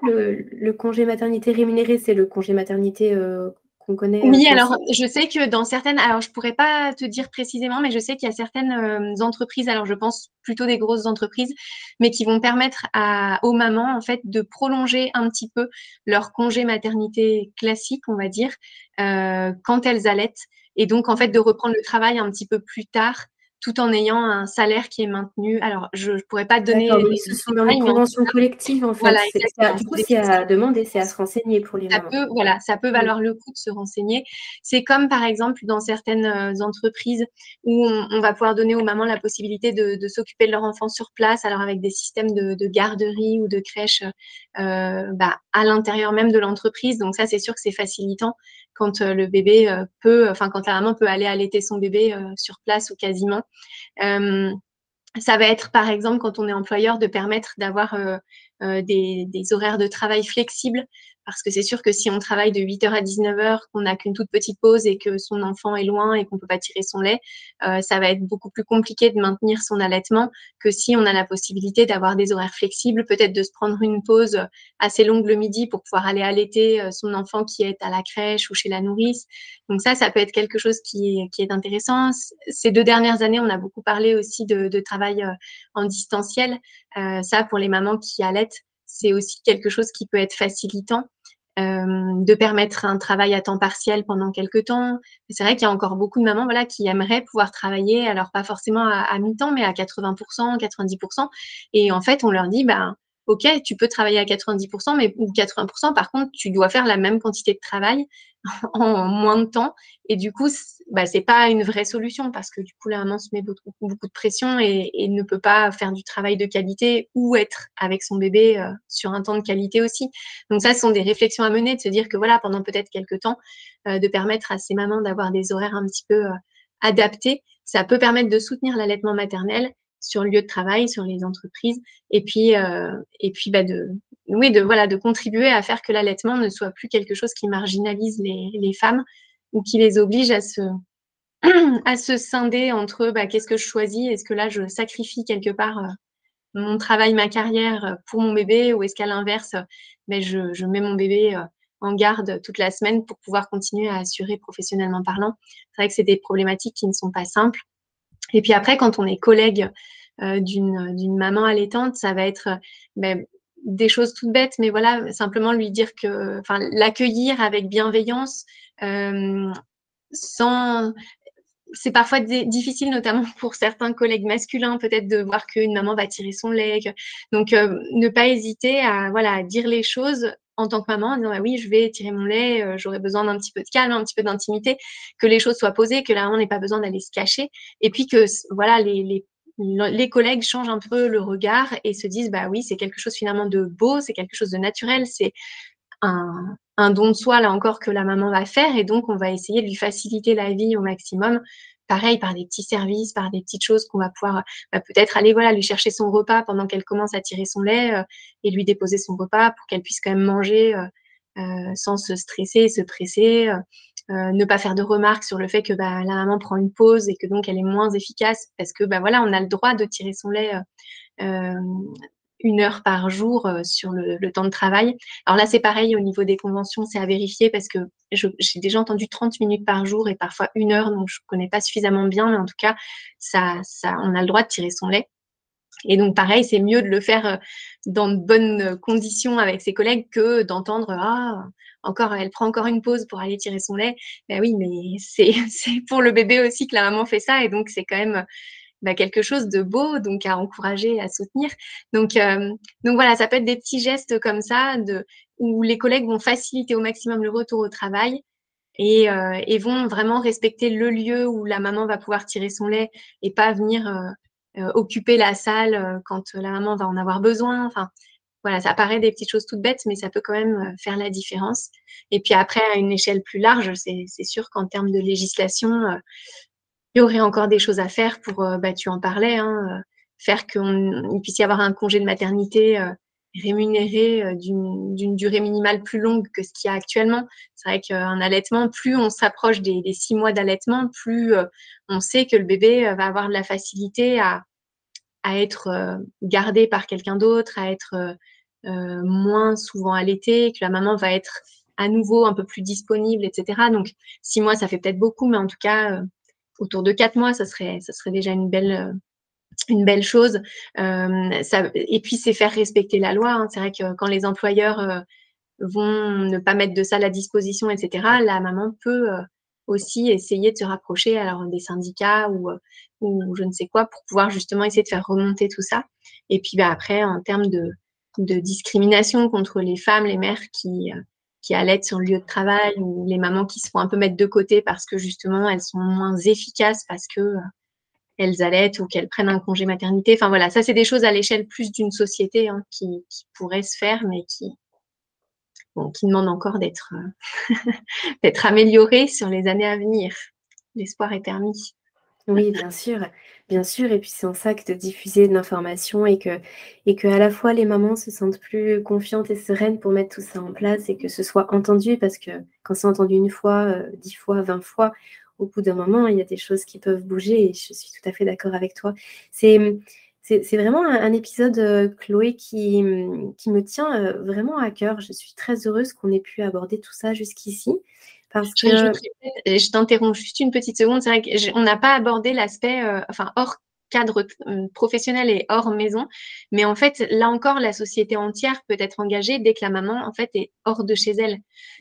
le, le, congé maternité rémunéré, c'est le congé maternité euh, connaît Oui, alors je sais que dans certaines, alors je pourrais pas te dire précisément, mais je sais qu'il y a certaines euh, entreprises, alors je pense plutôt des grosses entreprises, mais qui vont permettre à, aux mamans en fait de prolonger un petit peu leur congé maternité classique, on va dire, euh, quand elles allaitent, et donc en fait de reprendre le travail un petit peu plus tard tout en ayant un salaire qui est maintenu. Alors, je ne pourrais pas donner. Les... Ce sont dans les conventions collectives, en fait. Voilà, du coup, c'est à demander, c'est à se renseigner pour les ça Peut, voilà, ça peut valoir le coup de se renseigner. C'est comme, par exemple, dans certaines euh, entreprises où on, va pouvoir donner aux mamans la possibilité de, s'occuper de leur enfant sur place, alors avec des systèmes de, garderie ou de crèche euh, bah, à l'intérieur même de l'entreprise. Donc, ça, c'est sûr que c'est facilitant quand euh, le bébé peut, enfin quand la maman peut aller allaiter son bébé euh, sur place ou quasiment. Ça va être par exemple quand on est employeur de permettre d'avoir des, des, horaires de travail flexibles parce que c'est sûr que si on travaille de 8h à 19h, qu'on n'a qu'une toute petite pause et que son enfant est loin et qu'on ne peut pas tirer son lait, euh, ça va être beaucoup plus compliqué de maintenir son allaitement que si on a la possibilité d'avoir des horaires flexibles, peut-être de se prendre une pause assez longue le midi pour pouvoir aller allaiter euh, son enfant qui est à la crèche ou chez la nourrice. Donc ça, ça peut être quelque chose qui est, qui est intéressant. Ces deux dernières années, on a beaucoup parlé aussi de, de travail euh, en distanciel. Euh, ça, pour les mamans qui allaitent, c'est aussi quelque chose qui peut être facilitant. Euh, de permettre un travail à temps partiel pendant quelques temps. C'est vrai qu'il y a encore beaucoup de mamans voilà, qui aimeraient pouvoir travailler, alors pas forcément à, mi-temps, mais à 80%, 90%. Et en fait, on leur dit, ben, OK, tu peux travailler à 90%, mais ou 80%, par contre, tu dois faire la même quantité de travail en moins de temps. Et du coup, bah, c'est pas une vraie solution parce que du coup, la maman se met beaucoup, beaucoup de pression et, ne peut pas faire du travail de qualité ou être avec son bébé euh, sur un temps de qualité aussi. Donc ça, ce sont des réflexions à mener, de se dire que voilà, pendant peut-être quelques temps, euh, de permettre à ces mamans d'avoir des horaires un petit peu euh, adaptés. Ça peut permettre de soutenir l'allaitement maternel sur le lieu de travail, sur les entreprises, et puis, et puis bah, de, oui, de, voilà, de contribuer à faire que l'allaitement ne soit plus quelque chose qui marginalise les, femmes ou qui les oblige à se, à se scinder entre bah, qu'est-ce que je choisis, est-ce que là je sacrifie quelque part euh, mon travail, ma carrière pour mon bébé? Ou est-ce qu'à l'inverse, ben, je, mets mon bébé euh, en garde toute la semaine pour pouvoir continuer à assurer professionnellement parlant? C'est vrai que c'est des problématiques qui ne sont pas simples. Et puis après, quand on est collègue euh, d'une maman allaitante, ça va être ben, des choses toutes bêtes, mais voilà, simplement lui dire que, enfin, l'accueillir avec bienveillance, euh, sans. C'est parfois difficile, notamment pour certains collègues masculins, peut-être de voir qu'une maman va tirer son lait. Donc, euh, ne pas hésiter à voilà dire les choses en tant que maman, en disant bah oui, je vais tirer mon lait, euh, j'aurais besoin d'un petit peu de calme, un petit peu d'intimité, que les choses soient posées, que la maman n'ait pas besoin d'aller se cacher, et puis que voilà les, les les collègues changent un peu le regard et se disent bah oui c'est quelque chose finalement de beau, c'est quelque chose de naturel, c'est un, don de soi là encore que la maman va faire et donc on va essayer de lui faciliter la vie au maximum. Pareil par des petits services, par des petites choses qu'on va pouvoir bah, peut-être aller voilà lui chercher son repas pendant qu'elle commence à tirer son lait euh, et lui déposer son repas pour qu'elle puisse quand même manger euh, euh, sans se stresser, se presser. Euh, ne pas faire de remarques sur le fait que bah, la maman prend une pause et que donc elle est moins efficace parce que bah, on a le droit de tirer son lait euh, euh, une heure par jour sur le, temps de travail. Alors là, c'est pareil au niveau des conventions, c'est à vérifier parce que j'ai déjà entendu 30 minutes par jour et parfois une heure, donc je ne connais pas suffisamment bien, mais en tout cas, ça, ça, on a le droit de tirer son lait. Et donc, pareil, c'est mieux de le faire dans de bonnes conditions avec ses collègues que d'entendre Ah, encore, elle prend encore une pause pour aller tirer son lait. Ben oui, mais c'est pour le bébé aussi que la maman fait ça. Et donc, c'est quand même bah, quelque chose de beau, donc à encourager, à soutenir. Donc, euh, donc voilà, ça peut être des petits gestes comme ça de, où les collègues vont faciliter au maximum le retour au travail et, euh, vont vraiment respecter le lieu où la maman va pouvoir tirer son lait et pas venir euh, occuper la salle quand la maman va en avoir besoin. Enfin, voilà, ça paraît des petites choses toutes bêtes, mais ça peut quand même euh, faire la différence. Et puis après, à une échelle plus large, c'est sûr qu'en termes de législation, euh, il y aurait encore des choses à faire pour, euh, bah, tu en parlais, hein, faire qu'il puisse y avoir un congé de maternité rémunéré d'une durée minimale plus longue que ce qu'il y a actuellement. C'est vrai qu'un allaitement, plus on s'approche des, six mois d'allaitement, plus on sait que le bébé va avoir de la facilité à, à être gardé par quelqu'un d'autre, à être euh, moins souvent allaitée, que la maman va être à nouveau un peu plus disponible, etc. Donc, six mois, ça fait peut-être beaucoup, mais en tout cas, euh, autour de quatre mois, ça serait, ça serait déjà une belle, euh, une belle chose. Ça, et puis, c'est faire respecter la loi. Hein. C'est vrai que quand les employeurs vont ne pas mettre de ça à disposition, etc., la maman peut aussi essayer de se rapprocher alors des syndicats ou, ou je ne sais quoi pour pouvoir justement essayer de faire remonter tout ça. Et puis bah, après, en termes de, de discrimination contre les femmes, les mères qui, euh, qui allaitent sur le lieu de travail ou les mamans qui se font un peu mettre de côté parce que justement elles sont moins efficaces parce que elles allaitent ou qu'elles prennent un congé maternité. Enfin voilà, ça c'est des choses à l'échelle plus d'une société hein, qui, qui pourraient se faire mais qui, qui demandent encore d'être euh, améliorées sur les années à venir. L'espoir est permis. Oui, bien sûr, bien sûr. Et puis c'est en ça que de diffuser de l'information et que, et que à la fois les mamans se sentent plus confiantes et sereines pour mettre tout ça en place et que ce soit entendu parce que quand c'est entendu une fois, euh, dix fois, vingt fois, au bout d'un moment, il y a des choses qui peuvent bouger et je suis tout à fait d'accord avec toi. C'est, c'est, vraiment un, épisode, euh, Chloé, qui, qui me tient euh, vraiment à cœur. Je suis très heureuse qu'on ait pu aborder tout ça jusqu'ici. Parce que je, t'interromps juste une petite seconde. C'est vrai qu'on n'a pas abordé l'aspect, euh, enfin hors cadre professionnel et hors maison, mais en fait là encore la société entière peut être engagée dès que la maman en fait est hors de chez elle.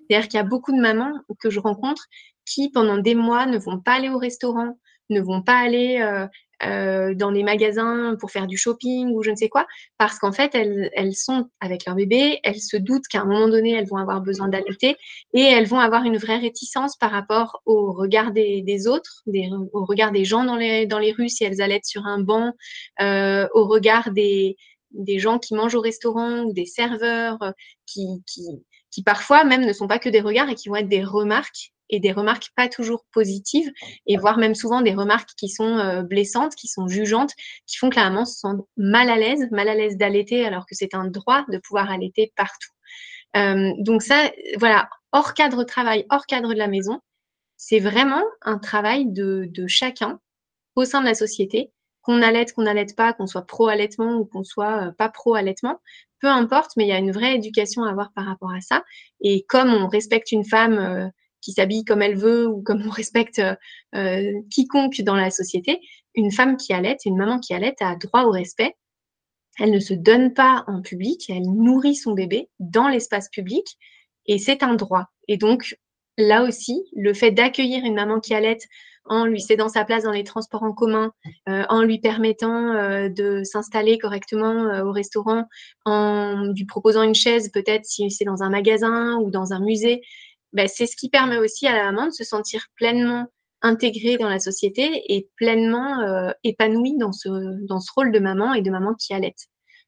C'est-à-dire qu'il y a beaucoup de mamans que je rencontre qui pendant des mois ne vont pas aller au restaurant, ne vont pas aller euh, euh, dans les magasins pour faire du shopping ou je ne sais quoi, parce qu'en fait, elles, sont avec leur bébé, elles se doutent qu'à un moment donné, elles vont avoir besoin d'allaiter et elles vont avoir une vraie réticence par rapport au regard des, autres, au regard des gens dans les, rues si elles allaitent sur un banc, euh, au regard des, gens qui mangent au restaurant ou des serveurs qui, qui, qui parfois même ne sont pas que des regards et qui vont être des remarques et des remarques pas toujours positives, et voire même souvent des remarques qui sont euh, blessantes, qui sont jugeantes, qui font que la maman se sent mal à l'aise, mal à l'aise d'allaiter, alors que c'est un droit de pouvoir allaiter partout. Euh, donc ça, voilà, hors cadre travail, hors cadre de la maison, c'est vraiment un travail de, de chacun au sein de la société, qu'on allaite, qu'on n'allaite pas, qu'on soit pro-allaitement ou qu'on soit euh, pas pro-allaitement, peu importe, mais il y a une vraie éducation à avoir par rapport à ça. Et comme on respecte une femme qui s'habille comme elle veut ou comme on respecte euh, quiconque dans la société, une femme qui allait, une maman qui allait a droit au respect. Elle ne se donne pas en public, elle nourrit son bébé dans l'espace public et c'est un droit. Et donc, là aussi, le fait d'accueillir une maman qui allait en lui cédant sa place dans les transports en commun, euh, en lui permettant euh, de s'installer correctement au restaurant, en lui proposant une chaise peut-être si c'est dans un magasin ou dans un musée, ben, c'est ce qui permet aussi à la maman de se sentir pleinement intégrée dans la société et pleinement euh, épanouie dans ce, dans ce rôle de maman et de maman qui allait.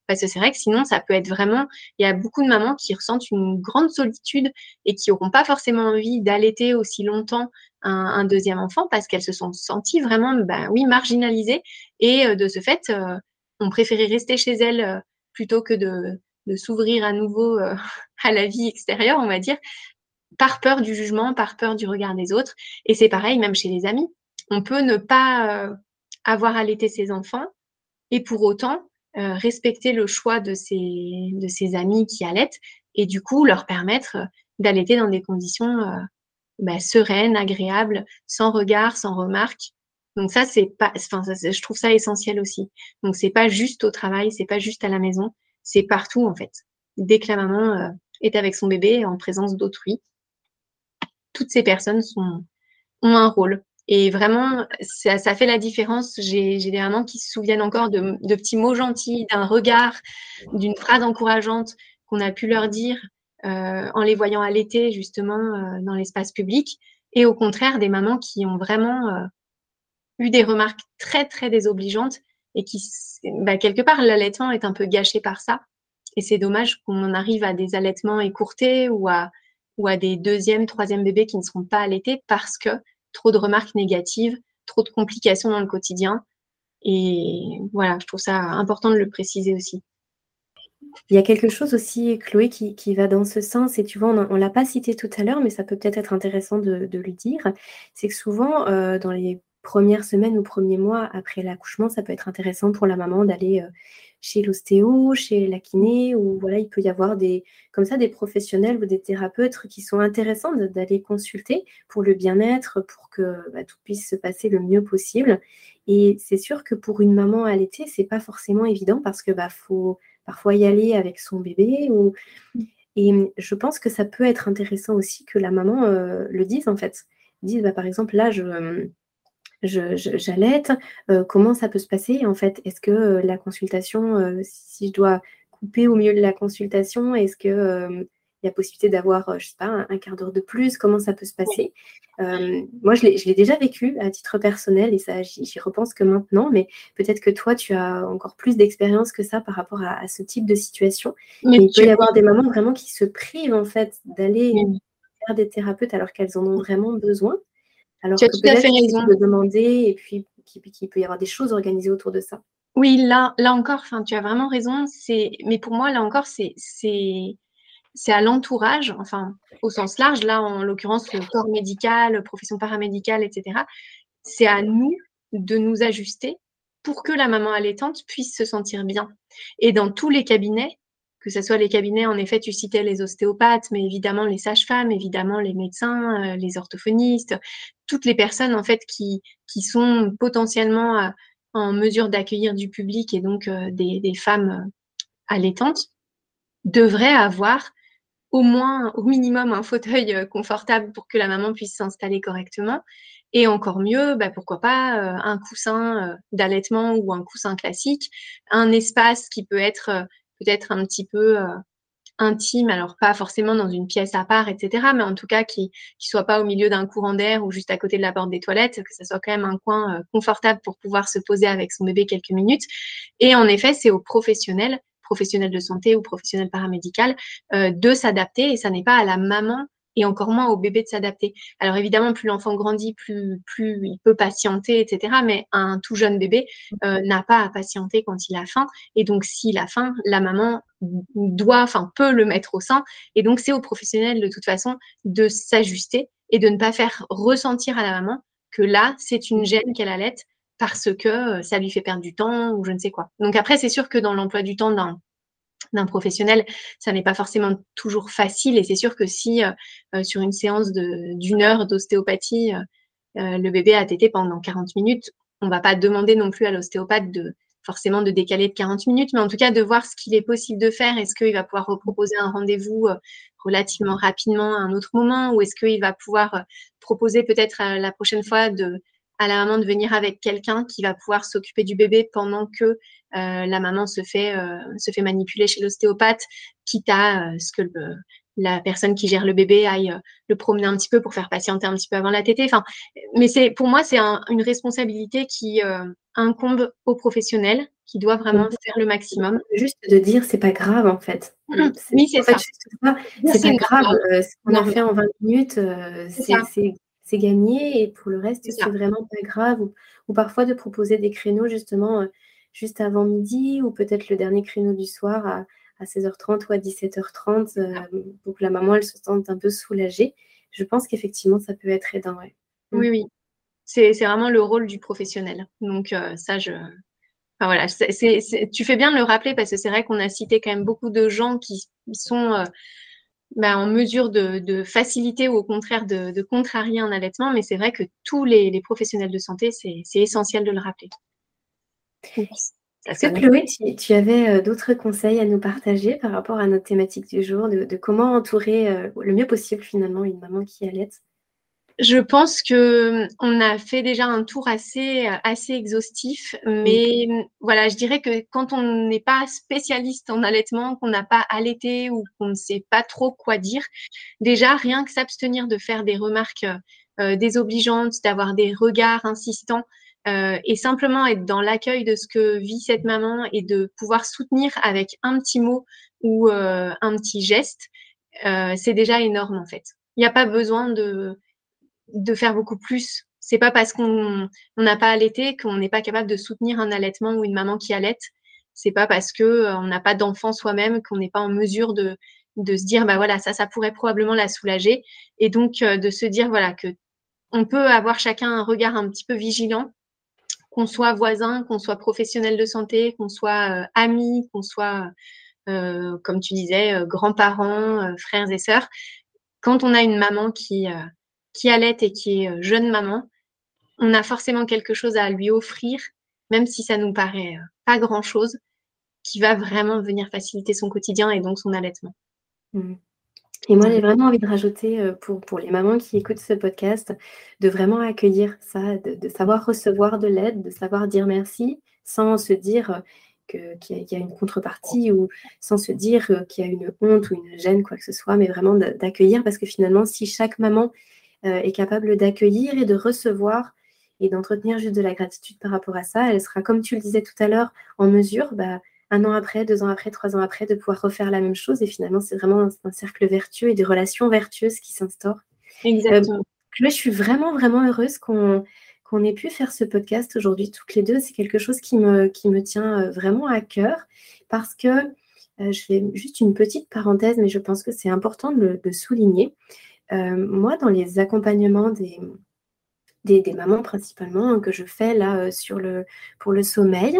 Parce que c'est vrai que sinon, ça peut être vraiment. Il y a beaucoup de mamans qui ressentent une grande solitude et qui n'auront pas forcément envie d'allaiter aussi longtemps un, deuxième enfant parce qu'elles se sont senties vraiment, ben oui, marginalisées. Et euh, de ce fait, euh, ont préféré rester chez elles euh, plutôt que de, de s'ouvrir à nouveau à la vie extérieure, on va dire, par peur du jugement, par peur du regard des autres. Et c'est pareil même chez les amis. On peut ne pas avoir allaité ses enfants et pour autant euh, respecter le choix de ses, de ses amis qui allaitent et du coup leur permettre euh, d'allaiter dans des conditions euh, bah, sereines, agréables, sans regard, sans remarque. Donc ça, c'est pas, enfin, je trouve ça essentiel aussi. Donc c'est pas juste au travail, c'est pas juste à la maison, c'est partout en fait. Dès que la maman est avec son bébé en présence d'autrui, toutes ces personnes sont, ont un rôle. Et vraiment, ça, fait la différence. J'ai des mamans qui se souviennent encore de, petits mots gentils, d'un regard, d'une phrase encourageante qu'on a pu leur dire euh, en les voyant allaiter justement euh, dans l'espace public. Et au contraire, des mamans qui ont vraiment euh, eu des remarques très, très désobligeantes et qui, bah, quelque part, l'allaitement est un peu gâché par ça. Et c'est dommage qu'on arrive à des allaitements écourtés ou à, ou à des deuxième, troisième bébés qui ne seront pas allaités parce que trop de remarques négatives, trop de complications dans le quotidien. Et voilà, je trouve ça important de le préciser aussi. Il y a quelque chose aussi, Chloé, qui, va dans ce sens, et tu vois, on ne l'a pas cité tout à l'heure, mais ça peut peut-être être intéressant de, lui dire, c'est que souvent, euh, dans les premières semaines ou premiers mois après l'accouchement, ça peut être intéressant pour la maman d'aller euh, chez l'ostéo, chez la kiné, ou voilà, il peut y avoir des, comme ça, des professionnels ou des thérapeutes qui sont intéressants d'aller consulter pour le bien-être, pour que bah, tout puisse se passer le mieux possible. Et c'est sûr que pour une maman allaitée, c'est pas forcément évident parce que bah, faut parfois y aller avec son bébé ou et je pense que ça peut être intéressant aussi que la maman euh, le dise en fait. Dise bah, par exemple là je j'allaite, euh, comment ça peut se passer en fait? Est-ce que euh, la consultation, euh, si je dois couper au milieu de la consultation, est-ce que il y a possibilité d'avoir, je sais pas, un, quart d'heure de plus? Comment ça peut se passer? Moi, je l'ai déjà vécu à titre personnel et ça, j'y repense que maintenant, mais peut-être que toi, tu as encore plus d'expérience que ça par rapport à, ce type de situation. Mais il peut y avoir des mamans vraiment qui se privent en fait d'aller faire des thérapeutes alors qu'elles en ont vraiment besoin. Alors tu as tout à fait raison. de demander et puis qu'il peut y avoir des choses organisées autour de ça. Oui, là, là encore, tu as vraiment raison. Mais pour moi, là encore, c'est à l'entourage, enfin, au sens large, là, en l'occurrence, le corps médical, profession paramédicale, etc. C'est à nous de nous ajuster pour que la maman allaitante puisse se sentir bien. Et dans tous les cabinets, que ce soit les cabinets, en effet, tu citais les ostéopathes, mais évidemment les sages-femmes, évidemment les médecins, euh, les orthophonistes, toutes les personnes en fait qui, qui sont potentiellement euh, en mesure d'accueillir du public et donc euh, des, femmes allaitantes devraient avoir au moins, au minimum, un fauteuil confortable pour que la maman puisse s'installer correctement. Et encore mieux, bah, pourquoi pas un coussin d'allaitement ou un coussin classique, un espace qui peut être peut-être un petit peu euh, intime, alors pas forcément dans une pièce à part, etc., mais en tout cas qui ne soit pas au milieu d'un courant d'air ou juste à côté de la porte des toilettes, que ce soit quand même un coin euh, confortable pour pouvoir se poser avec son bébé quelques minutes. Et en effet, c'est aux professionnels, professionnels de santé ou professionnels paramédical, euh, de s'adapter et ça n'est pas à la maman et encore moins au bébé de s'adapter. Alors évidemment, plus l'enfant grandit, plus, plus il peut patienter, etc. Mais un tout jeune bébé euh, n'a pas à patienter quand il a faim. Et donc, s'il a faim, la maman doit, enfin, peut le mettre au sein. Et donc, c'est au professionnel de toute façon de s'ajuster et de ne pas faire ressentir à la maman que là, c'est une gêne qu'elle allait parce que euh, ça lui fait perdre du temps ou je ne sais quoi. Donc après, c'est sûr que dans l'emploi du temps d'un d'un professionnel, ça n'est pas forcément toujours facile. Et c'est sûr que si euh, euh, sur une séance d'une heure d'ostéopathie, euh, le bébé a tété pendant 40 minutes, on ne va pas demander non plus à l'ostéopathe de forcément de décaler de 40 minutes, mais en tout cas de voir ce qu'il est possible de faire. Est-ce qu'il va pouvoir reproposer un rendez-vous relativement rapidement à un autre moment ou est-ce qu'il va pouvoir proposer peut-être la prochaine fois de, à la maman de venir avec quelqu'un qui va pouvoir s'occuper du bébé pendant que euh, la maman se fait, euh, se fait manipuler chez l'ostéopathe, quitte à euh, ce que le, la personne qui gère le bébé aille le promener un petit peu pour faire patienter un petit peu avant la tétée. Enfin, mais c'est pour moi c'est une responsabilité qui incombe aux professionnels qui doit vraiment faire le maximum. Juste de dire c'est pas grave en fait. Mmh. Oui c'est ça. C'est pas grave. ce qu'on a fait en 20 minutes, c'est gagné et pour le reste c'est vraiment pas grave. Ou, parfois de proposer des créneaux justement juste avant midi ou peut-être le dernier créneau du soir à, 16h30 ou à 17h30 euh, pour que la maman elle se sente un peu soulagée. Je pense qu'effectivement ça peut être aidant. Mm. Oui, oui. C'est vraiment le rôle du professionnel. Donc euh, ça, je... Enfin, voilà, tu fais bien de le rappeler parce que c'est vrai qu'on a cité quand même beaucoup de gens qui sont euh, bah, en mesure de, faciliter ou au contraire de, contrarier un allaitement, mais c'est vrai que tous les professionnels de santé, c'est essentiel de le rappeler. Est-ce que Chloé, tu, avais euh, d'autres conseils à nous partager par rapport à notre thématique du jour, de, comment entourer euh, le mieux possible finalement une maman qui allait je pense que on a fait déjà un tour assez assez exhaustif, mais voilà, je dirais que quand on n'est pas spécialiste en allaitement, qu'on n'a pas allaité ou qu'on ne sait pas trop quoi dire, déjà rien que s'abstenir de faire des remarques euh, désobligeantes, d'avoir des regards insistants, euh, et simplement être dans l'accueil de ce que vit cette maman et de pouvoir soutenir avec un petit mot ou euh, un petit geste, euh, c'est déjà énorme en fait. Il n'y a pas besoin de, de faire beaucoup plus. C'est pas parce qu'on n'a pas allaité qu'on n'est pas capable de soutenir un allaitement ou une maman qui allaite. C'est pas parce que on n'a pas d'enfant soi-même qu'on n'est pas en mesure de, de se dire bah ça ça pourrait probablement la soulager et donc de se dire voilà que on peut avoir chacun un regard un petit peu vigilant qu'on soit voisin, qu'on soit professionnel de santé, qu'on soit euh, amis, qu'on soit, euh, comme tu disais, euh, grands-parents, frères et sœurs, quand on a une maman qui, qui allait et qui est jeune maman, on a forcément quelque chose à lui offrir, même si ça nous paraît pas grand-chose, qui va vraiment venir faciliter son quotidien et donc son allaitement. Mmh. Et moi, j'ai vraiment envie de rajouter euh, pour, pour les mamans qui écoutent ce podcast, de vraiment accueillir ça, de, savoir recevoir de l'aide, de savoir dire merci sans se dire euh, qu'il y, a une contrepartie ou sans se dire euh, qu'il y a une honte ou une gêne, quoi que ce soit, mais vraiment d'accueillir parce que finalement, si chaque maman est capable d'accueillir et de recevoir et d'entretenir juste de la gratitude par rapport à ça, elle sera, comme tu le disais tout à l'heure, en mesure bah, un an après, deux ans après, trois ans après, de pouvoir refaire la même chose. Et finalement, c'est vraiment un, cercle vertueux et des relations vertueuses qui s'instaurent. Exactement. Euh, je suis vraiment, vraiment heureuse qu'on qu'on ait pu faire ce podcast aujourd'hui toutes les deux. C'est quelque chose qui me, qui me tient euh, vraiment à cœur parce que euh, je fais juste une petite parenthèse, mais je pense que c'est important de le souligner. Moi, dans les accompagnements des, des, des, mamans principalement hein, que je fais là sur le, pour le sommeil,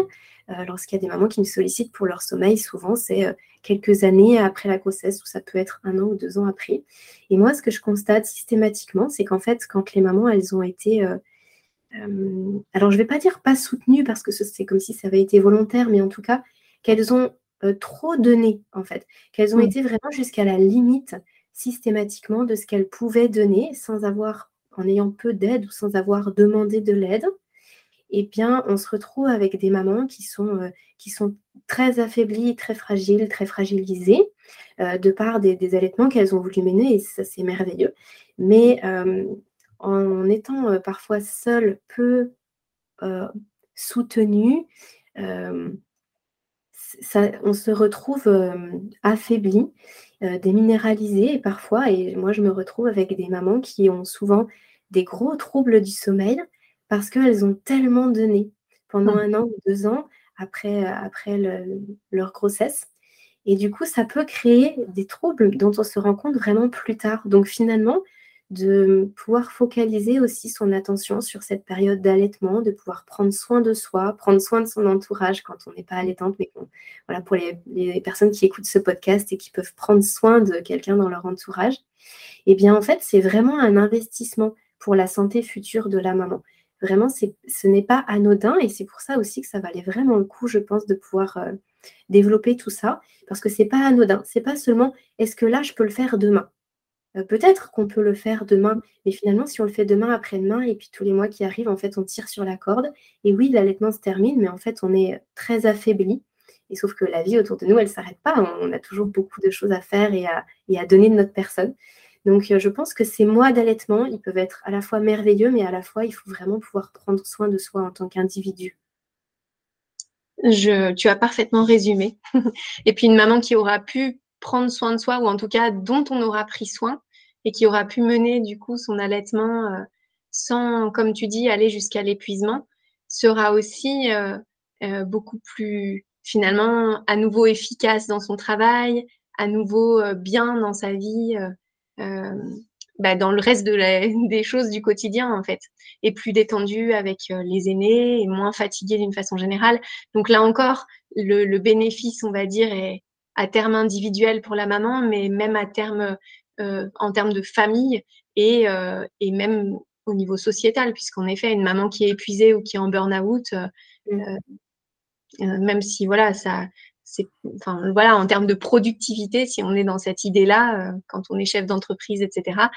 euh, lorsqu'il y a des mamans qui me sollicitent pour leur sommeil, souvent c'est euh, quelques années après la grossesse ou ça peut être un an ou deux ans après. Et moi, ce que je constate systématiquement, c'est qu'en fait, quand les mamans, elles ont été... Euh, alors, je ne vais pas dire pas soutenues parce que c'est comme si ça avait été volontaire, mais en tout cas, qu'elles ont trop donné, en fait, qu'elles ont été vraiment jusqu'à la limite systématiquement de ce qu'elles pouvaient donner sans avoir, en ayant peu d'aide ou sans avoir demandé de l'aide eh bien, on se retrouve avec des mamans qui sont, euh, qui sont très affaiblies, très fragiles, très fragilisées, euh, de par des, allaitements qu'elles ont voulu mener, et ça, c'est merveilleux. Mais euh, en étant parfois seules, peu soutenues, ça, on se retrouve affaibli, déminéralisé, et parfois, et moi, je me retrouve avec des mamans qui ont souvent des gros troubles du sommeil, parce qu'elles ont tellement donné pendant un an ou deux ans après, après leur grossesse. Et du coup, ça peut créer des troubles dont on se rend compte vraiment plus tard. Donc finalement, de pouvoir focaliser aussi son attention sur cette période d'allaitement, de pouvoir prendre soin de soi, prendre soin de son entourage quand on n'est pas allaitante, mais voilà, pour les, personnes qui écoutent ce podcast et qui peuvent prendre soin de quelqu'un dans leur entourage, eh bien en fait, c'est vraiment un investissement pour la santé future de la maman. Vraiment, ce n'est pas anodin et c'est pour ça aussi que ça valait vraiment le coup, je pense, de pouvoir euh, développer tout ça parce que c'est pas anodin. C'est pas seulement est-ce que là je peux le faire demain? Euh, peut-être qu'on peut le faire demain, mais finalement, si on le fait demain, après-demain, et puis tous les mois qui arrivent, en fait, on tire sur la corde. Et oui, l'allaitement se termine, mais en fait, on est très affaibli. Et sauf que la vie autour de nous, elle ne s'arrête pas. On a toujours beaucoup de choses à faire et à, donner de notre personne. Donc, je pense que ces mois d'allaitement, ils peuvent être à la fois merveilleux, mais à la fois, il faut vraiment pouvoir prendre soin de soi en tant qu'individu. Je, tu as parfaitement résumé. et puis une maman qui aura pu prendre soin de soi, ou en tout cas dont on aura pris soin, et qui aura pu mener du coup son allaitement euh, sans, comme tu dis, aller jusqu'à l'épuisement, sera aussi euh, euh, beaucoup plus finalement à nouveau efficace dans son travail, à nouveau bien dans sa vie, bah, dans le reste des choses du quotidien en fait, et plus détendue avec les aînés, et moins fatiguée d'une façon générale. Donc là encore, le, le, bénéfice, on va dire, est à terme individuel pour la maman, mais même à terme en termes de famille et, euh, et, même au niveau sociétal, puisqu'en effet, une maman qui est épuisée ou qui est en burn-out, euh, mm. même si voilà, ça, c'est, enfin voilà, en termes de productivité, si on est dans cette idée-là, quand on est chef d'entreprise, etc.,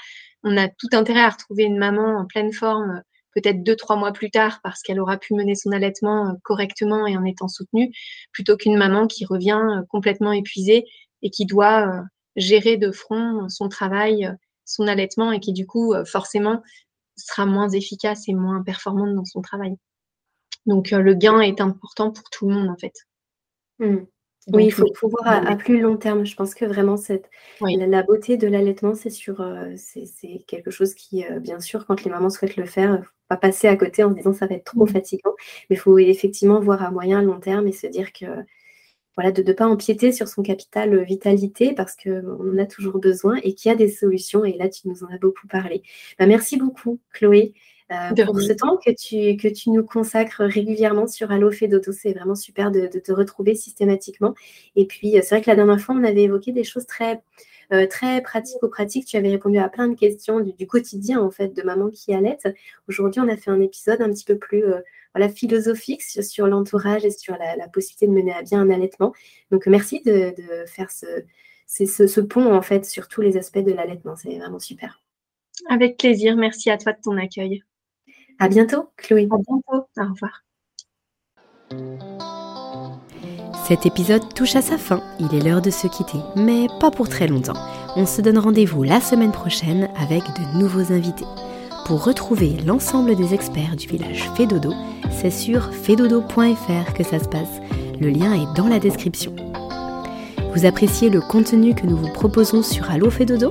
on a tout intérêt à retrouver une maman en pleine forme peut-être deux, trois mois plus tard parce qu'elle aura pu mener son allaitement correctement et en étant soutenue, plutôt qu'une maman qui revient complètement épuisée et qui doit gérer de front son travail, son allaitement et qui du coup euh, forcément sera moins efficace et moins performante dans son travail. Donc euh, le gain est important pour tout le monde en fait. Mmh. oui, il faut, pouvoir à, plus long terme. Je pense que vraiment cette, la, beauté de l'allaitement, c'est sur euh, c'est quelque chose qui, bien sûr, quand les mamans souhaitent le faire, faut pas passer à côté en se disant ça va être trop mmh. fatigant. Mais il faut effectivement voir à moyen long terme et se dire que voilà, de ne pas empiéter sur son capital euh, vitalité parce qu'on en a toujours besoin et qu'il y a des solutions. Et là, tu nous en as beaucoup parlé. Bah, merci beaucoup, Chloé. Euh, pour ce temps que tu, que tu nous consacres régulièrement sur Allo Dodo. C'est vraiment super de, te retrouver systématiquement. Et puis, euh, c'est vrai que la dernière fois, on avait évoqué des choses très, très pratico-pratiques. Tu avais répondu à plein de questions du, quotidien, en fait, de maman qui allait. Aujourd'hui, on a fait un épisode un petit peu plus voilà, philosophique sur, l'entourage et sur la, possibilité de mener à bien un allaitement. Donc, merci de, faire ce, ce, ce, pont, en fait, sur tous les aspects de l'allaitement. C'est vraiment super. Avec plaisir. Merci à toi de ton accueil. À bientôt, Chloé. À bientôt. Au revoir. Cet épisode touche à sa fin, il est l'heure de se quitter, mais pas pour très longtemps. On se donne rendez-vous la semaine prochaine avec de nouveaux invités. Pour retrouver l'ensemble des experts du village Fédodo, c'est sur fedodo.fr que ça se passe. Le lien est dans la description. Vous appréciez le contenu que nous vous proposons sur Allo Fédodo?